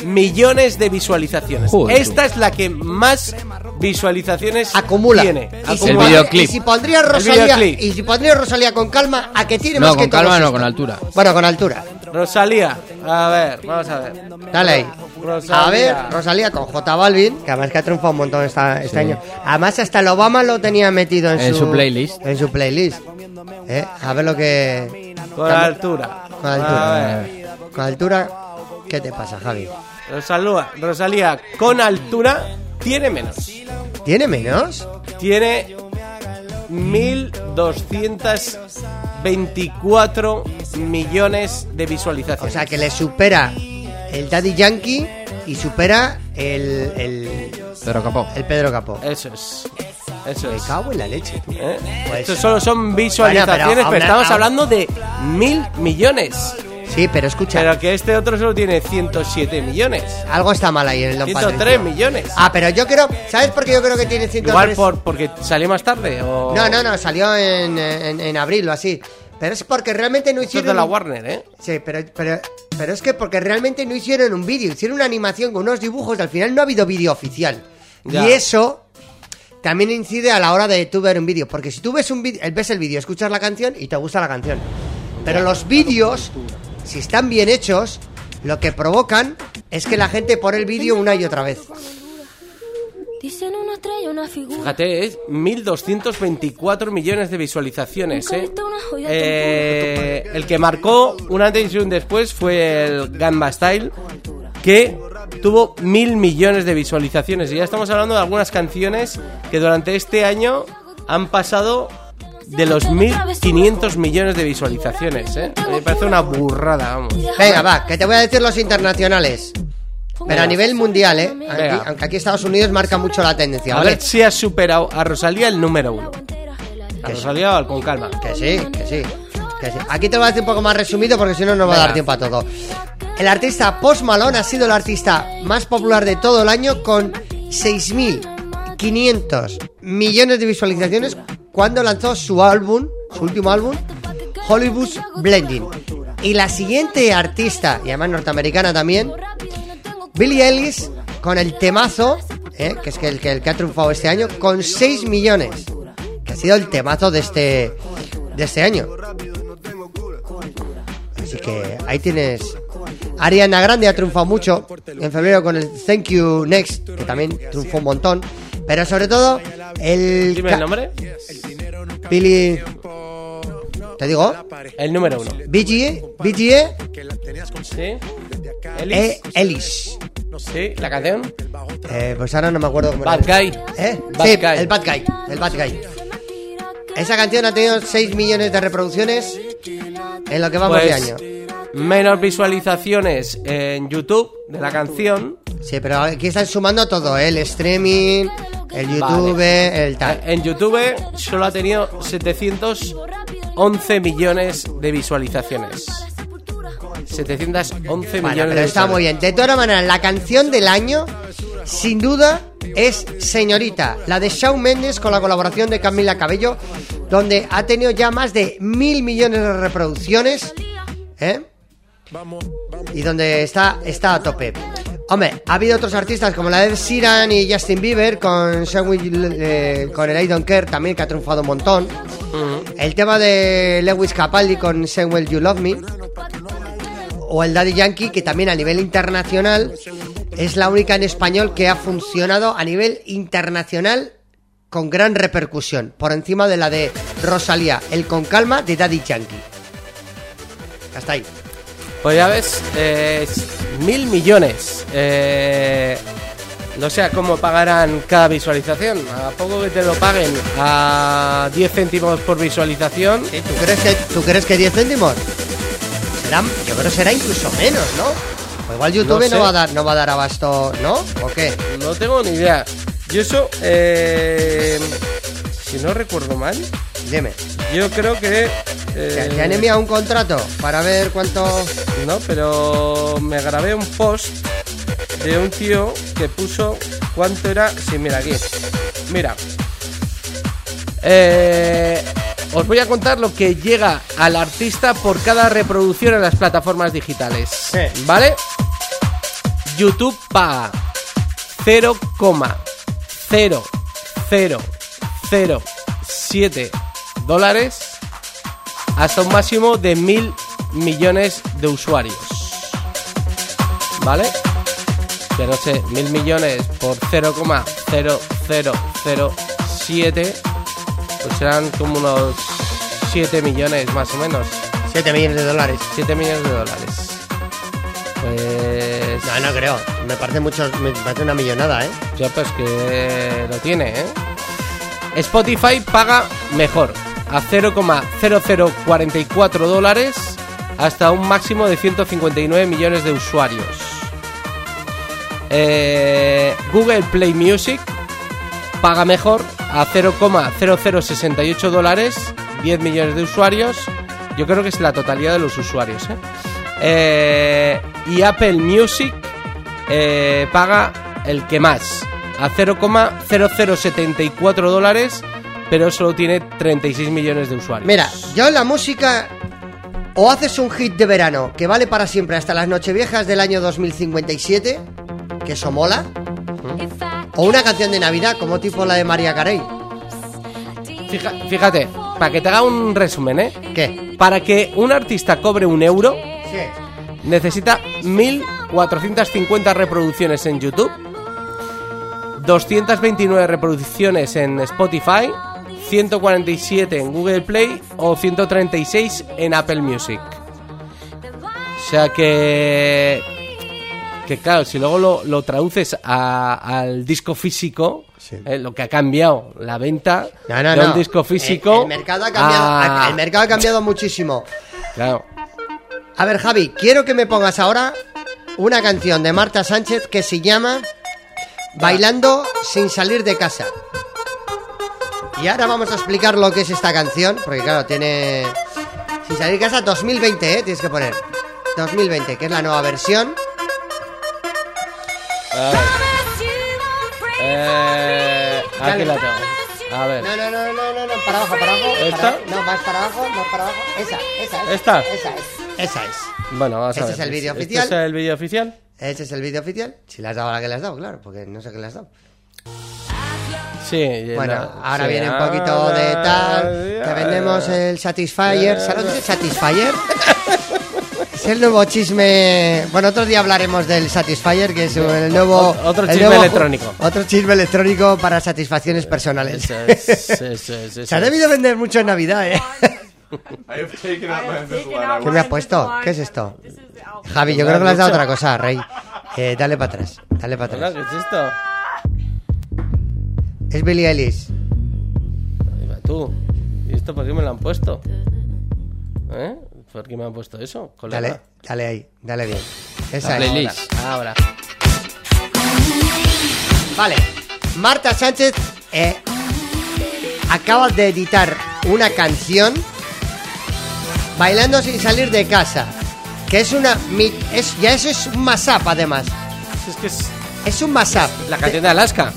millones de visualizaciones. Joder, Esta es la que más visualizaciones Acumula. tiene. Y si, El videoclip. y si pondría Rosalía y si pondría Rosalía con calma, a que tiene No, más con que calma todos no, estos? con altura. Bueno, con altura. Rosalía, a ver, vamos a ver. Dale ahí. Rosalía. A ver, Rosalía con J Balvin, que además que ha triunfado un montón esta- este año. Además hasta el Obama lo tenía metido en, En su playlist. En su playlist. Eh, A ver lo que Con altura. con altura. A ver. Con altura, ¿qué te pasa, Javi? Rosalía, Rosalía con altura tiene menos. ¿Tiene menos? Tiene 1.224 millones de O visualizaciones. sea, que le supera el Daddy Yankee y supera el, el, Pedro Capó. el Pedro Capó. Eso es. Eso Me es. cago en la leche, tío. ¿Eh? Pues- Estos solo son visualizaciones, Bueno, pero pero, aún- estamos aún- hablando de mil millones. Sí, pero escucha, Pero que este otro solo tiene 107 millones. algo está mal ahí en el Don 103 Patricio. millones. Ah, pero yo creo, ¿sabes por qué yo creo que tiene 103? Igual por, porque salió más tarde. O... No, no, no, salió en, en, en abril o así. Pero es porque realmente no Esto es hicieron. de la un- Warner, ¿eh? Sí, pero, pero, pero es que porque realmente no hicieron un vídeo, hicieron una animación con unos dibujos y al final no ha habido vídeo oficial. Ya. Y eso también incide a la hora de tú ver un vídeo. Porque si tú ves un vídeo, ves el vídeo, escuchas la canción y te gusta la canción. Pero los vídeos, si están bien hechos, lo que provocan es que la gente pone el vídeo una y otra vez. Dicen una estrella, una figura. Fíjate, es 1.224 millones de visualizaciones, ¿eh? Eh, el que marcó un antes y un después fue el Gamba Style, que tuvo mil millones de visualizaciones. Y ya estamos hablando de algunas canciones que durante este año han pasado de los 1.500 millones de visualizaciones, ¿eh? Me parece una burrada, vamos. Venga, va, que te voy a decir los internacionales. Pero a nivel mundial, ¿eh? Aquí- aunque aquí Estados Unidos marca mucho la tendencia, A ¿vale? ver si has superado a Rosalía el número uno. A Rosalía con calma. Que sí, que sí, que sí. Aquí te lo voy a decir un poco más resumido porque si no, no va a dar tiempo a todo. El artista Post Malone ha sido el artista más popular de todo el año con 6.500 millones de visualizaciones cuando lanzó su álbum, su último álbum, Hollywood Blending. Y la siguiente artista, y además norteamericana también, Billie Ellis, con el temazo, ¿eh? que es el, que el que ha triunfado este año, con 6 millones. Que ha sido el temazo de este, de este año. Así que ahí tienes. Ariana Grande ha triunfado mucho en febrero con el Thank You Next, que también triunfó un montón. Pero sobre todo, el. Dime el nombre. Billy. ¿Te digo? El número uno. BGE, BGE ¿Sí? e Ellis. ¿Sí? ¿La canción? Eh, pues ahora no me acuerdo cómo Bad era. Guy. ¿Eh? Bad sí, Guy. el Bad Guy. El Bad Guy. Esa canción ha tenido 6 millones de reproducciones en lo que vamos de Pues, año. menos visualizaciones en YouTube de la canción. Sí, pero aquí están sumando todo, ¿eh? el streaming, el YouTube, el tal. En YouTube solo ha tenido 711 millones de visualizaciones. 711 Bueno, millones pero de está muy bien. De todas maneras, la canción del año, sin duda, es Señorita, la de Shawn Mendes con la colaboración de Camila Cabello, donde ha tenido ya más de mil millones de reproducciones, ¿eh? Y donde está, está a tope. Hombre, ha habido otros artistas como la de Sheeran y Justin Bieber con, eh, con el I Don't Care también, que ha triunfado un montón. El tema de Lewis Capaldi con Say Will You Love Me o el Daddy Yankee, que también a nivel internacional es la única en español que ha funcionado a nivel internacional con gran repercusión, por encima de la de Rosalía, el con calma de Daddy Yankee. Hasta ahí. Pues ya ves, eh, mil millones. Eh, no sé cómo pagarán cada visualización. A poco que te lo paguen a 10 céntimos por visualización. ¿Tú crees que, ¿tú crees que 10 céntimos? Será, yo creo que será incluso menos, ¿no? O igual YouTube No va a dar, no va a dar abasto, ¿no? ¿O qué? No tengo ni idea. Yo eso, eh, si no recuerdo mal, Dime. yo creo que... eh, ¿Te han enviado un contrato para ver cuánto...? No, pero me grabé un post de un tío que puso cuánto era. Sí, mira aquí. Mira. Eh, os voy a contar lo que llega al artista por cada reproducción en las plataformas digitales. ¿Vale? YouTube paga 0,0007 dólares hasta un máximo de mil millones de usuarios. ¿Vale? Que no sé, mil millones por 0,0007, pues serán como unos 7 millones más o menos. 7 millones de dólares. 7 millones de dólares. Pues. No, no creo. Me parece mucho, me parece una millonada, ¿eh? Ya, pues que lo tiene, ¿eh? Spotify paga mejor, a 0,0044 dólares hasta un máximo de 159 millones de usuarios. Eh, Google Play Music paga mejor a 0,0068 dólares, 10 millones de usuarios. Yo creo que es la totalidad de los usuarios. ¿eh? Eh, y Apple Music eh, paga el que más, a 0,0074 dólares, pero solo tiene 36 millones de usuarios. Mira, yo en la música o haces un hit de verano que vale para siempre hasta las nocheviejas del año 2057, que eso mola, o una canción de Navidad como tipo la de María Carey. Fija- fíjate, para que te haga un resumen, ¿eh? ¿Qué? Para que un artista cobre un euro, Sí. necesita 1450 reproducciones en YouTube, 229 reproducciones en Spotify, 147 en Google Play o 136 en Apple Music. O sea que. Que claro, si luego lo, lo traduces a- al disco físico, eh, lo que ha cambiado la venta No, no, de no. un disco físico. El, el mercado ha cambiado, a- el mercado ha cambiado muchísimo. Claro. A ver, Javi, quiero que me pongas ahora una canción de Marta Sánchez que se llama Bailando sin salir de casa. Y ahora vamos a explicar lo que es esta canción, porque claro, tiene... Sin salir de casa 2020, ¿eh? Tienes que poner. 2020, que es la nueva versión. A ver. Eh, aquí la tengo. A ver. No, no, no, no, no, no, para abajo, para abajo. ¿Esta? para- no, más para abajo, más para abajo. Esa, esa, esa. ¿Esta? Esa es, esa es. Bueno, vamos a ver. es el vídeo ¿Este oficial. es el vídeo oficial? Ese es el vídeo oficial. Si le has dado a la que le has dado, claro, porque no sé qué le has dado. Sí. y Bueno, la- ahora sí, viene un poquito de tal. ah, Te vendemos el Satisfyer. ¿Sabes lo que es el Satisfyer? Es el nuevo chisme. Bueno, otro día hablaremos del Satisfyer, que es el nuevo. O- otro el chisme nuevo electrónico. Otro chisme electrónico para satisfacciones personales. Eso es, eso es, eso es. Se ha debido vender mucho en Navidad, ¿eh? ¿Qué me ha puesto? ¿Qué es esto? Javi, yo creo que le has dado otra cosa, Rey. Eh, dale para atrás, dale para atrás. ¿Qué es esto? Es. Ahí va tú. ¿Y esto por qué me lo han puesto? ¿Eh? ¿Por qué me han puesto eso? colega? Dale, dale ahí, dale bien. Esa La es. playlist. Ahora. Vale, Marta Sánchez eh, acaba de editar una canción bailando sin salir de casa. Que es una. mi- Es, ya eso es un mashup, además. Es que es Es un mashup. la canción de Alaska.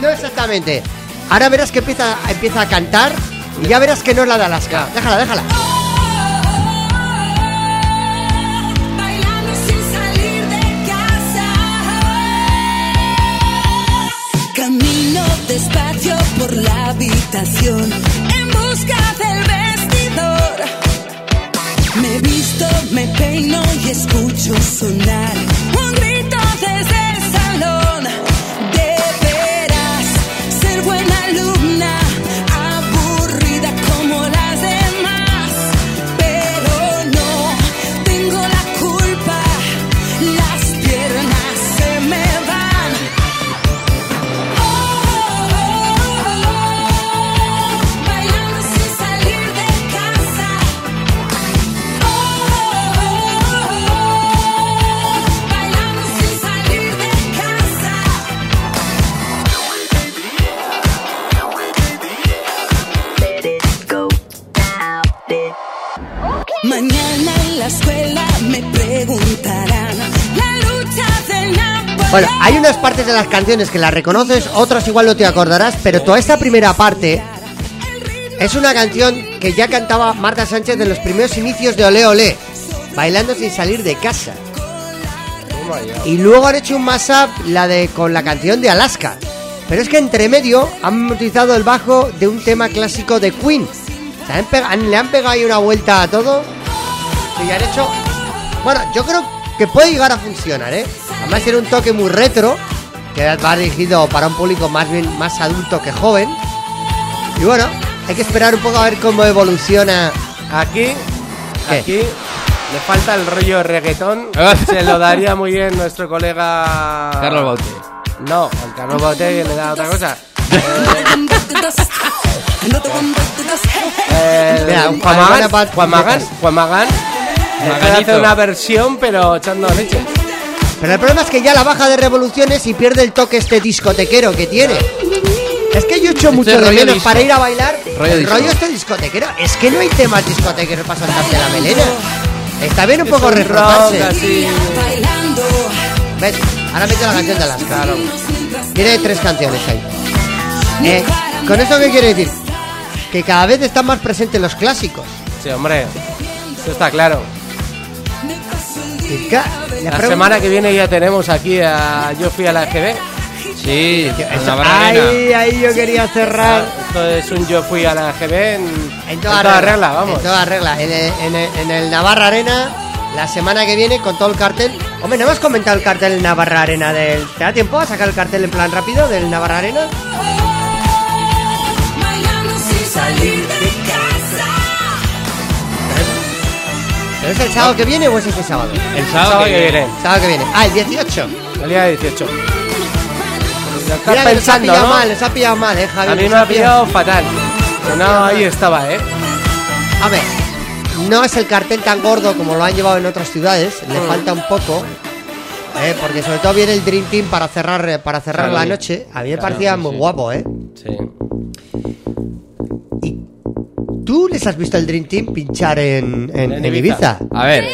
No exactamente. Ahora verás que empieza, empieza a cantar y ya verás que no es la de Alaska. Déjala, déjala. Bailando sin salir de casa. Camino despacio por la habitación en busca del vestidor. Me visto, me peino y escucho sonar Bueno, hay unas partes de las canciones que las reconoces, otras igual no te acordarás, pero toda esta primera parte es una canción que ya cantaba Marta Sánchez en los primeros inicios de Olé Olé, bailando sin salir de casa. Y luego han hecho un mashup la de con la canción de Alaska. Pero es que entre medio han utilizado el bajo de un tema clásico de Queen. Le han pegado ahí una vuelta a todo. Y han hecho. Bueno, yo creo que puede llegar a funcionar, ¿eh? Además tiene un toque muy retro, que va dirigido para un público más bien más adulto que joven. Y bueno, hay que esperar un poco a ver cómo evoluciona. Aquí, ¿Qué? aquí le falta el rollo reggaetón. Se lo daría muy bien nuestro colega Carlos Baute. No, al Carlos Baute le da otra cosa. Eh, Mira, Juan Juan Magán, Magán Juan Magán, Juan Magán, eh, puede Maganito. hacer una versión pero echando leche. Pero el problema es que ya la baja de revoluciones y pierde el toque este discotequero que tiene. Es que yo echo mucho de rollo menos disco. para ir a bailar Rollo el rollo este discotequero. Es que no hay temas discotequeros para soltarte la melena. Está bien un poco refrotarse. ¿Ves? Ahora mete la canción de Alaska. Tiene tres canciones ahí. Eh, ¿Con esto qué quiere decir? Que cada vez están más presentes los clásicos. Sí, hombre, eso está claro. La semana que viene ya tenemos aquí a Yo fui a la EGB. Sí, en ahí, ahí yo quería cerrar. Esto es un Yo fui a la EGB en, En toda, regla, vamos. En toda regla. En el, en el- en el Navarra Arena, la semana que viene, con todo el cartel. Hombre, ¿no hemos comentado el cartel en Navarra Arena del. ¿Te da tiempo a sacar el cartel en plan rápido del Navarra Arena? Salir de ¿Pero es el sábado que viene o es este sábado? El sábado que viene. Sábado que viene. Ah, el 18. El día 18. Lo estás Mira nos ha pensando, pillado ¿no? mal, nos ha pillado mal, eh, Javi. A mí me ha pillado fatal. Pero no, ahí estaba, ¿eh? A ver, no es el cartel tan gordo como lo han llevado en otras ciudades, le Mm. falta un poco. eh, porque sobre todo viene el Dream Team para cerrar para cerrar Claro, la noche. A mí me claro, parecía sí, muy guapo, ¿eh? Sí. ¿Tú les has visto el Dream Team pinchar en, en, En en Ibiza. Ibiza? A ver,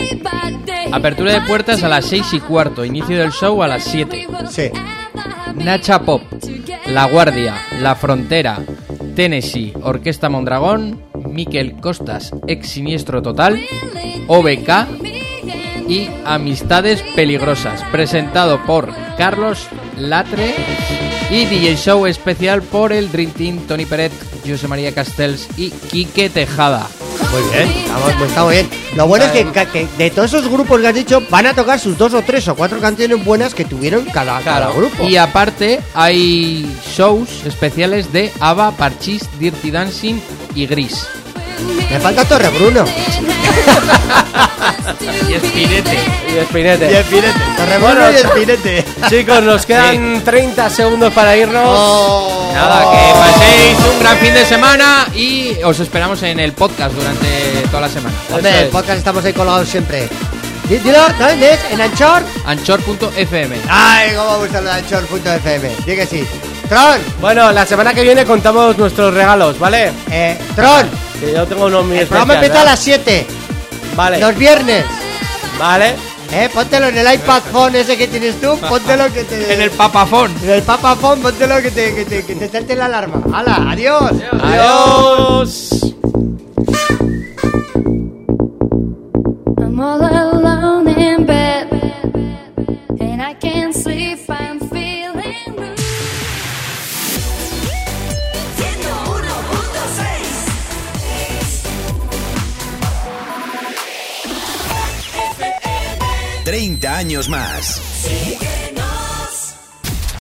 apertura de puertas a las 6 y cuarto, inicio del show a las 7. Sí. Nacha Pop, La Guardia, La Frontera, Tennessee, Orquesta Mondragón, Miquel Costas, ex Siniestro Total, OBK y Amistades Peligrosas, presentado por Carlos Latre y DJ Show especial por el Dream Team, Tony Peret, José María Castells y Quique Tejada. Muy bien, estamos, pues está muy bien. Lo bueno es que, que de todos esos grupos que has dicho, van a tocar sus dos o tres o cuatro canciones buenas que tuvieron cada, cada grupo. Y aparte hay shows especiales de ABBA, Parchís, Dirty Dancing y Gris. Me falta Torre Bruno. y Espinete. Y Espinete. Y Espinete. Torre Bruno Bueno, y Espinete. Chicos, nos quedan 30 segundos para irnos. Oh. Nada, que paséis un gran fin de semana y os esperamos en el podcast durante toda la semana. Hombre, el podcast estamos ahí colgados siempre. Dilo, ¿dónde es? ¿En Anchor? Anchor.fm. Ay, cómo me gusta lo de Anchor.fm. Di que sí. Tron, Bueno, la semana que viene contamos nuestros regalos, ¿vale? eh, Tron. Que yo tengo unos El programa empieza a las 7. Vale. Los viernes. Vale. Eh, póntelo en el iPad phone ese que tienes tú. Póntelo que te. En el papafón. En el Papa phone, póntelo que te, que te, que te salte la alarma. ¡Hala! ¡Adiós! Adiós. I'm all alone años más.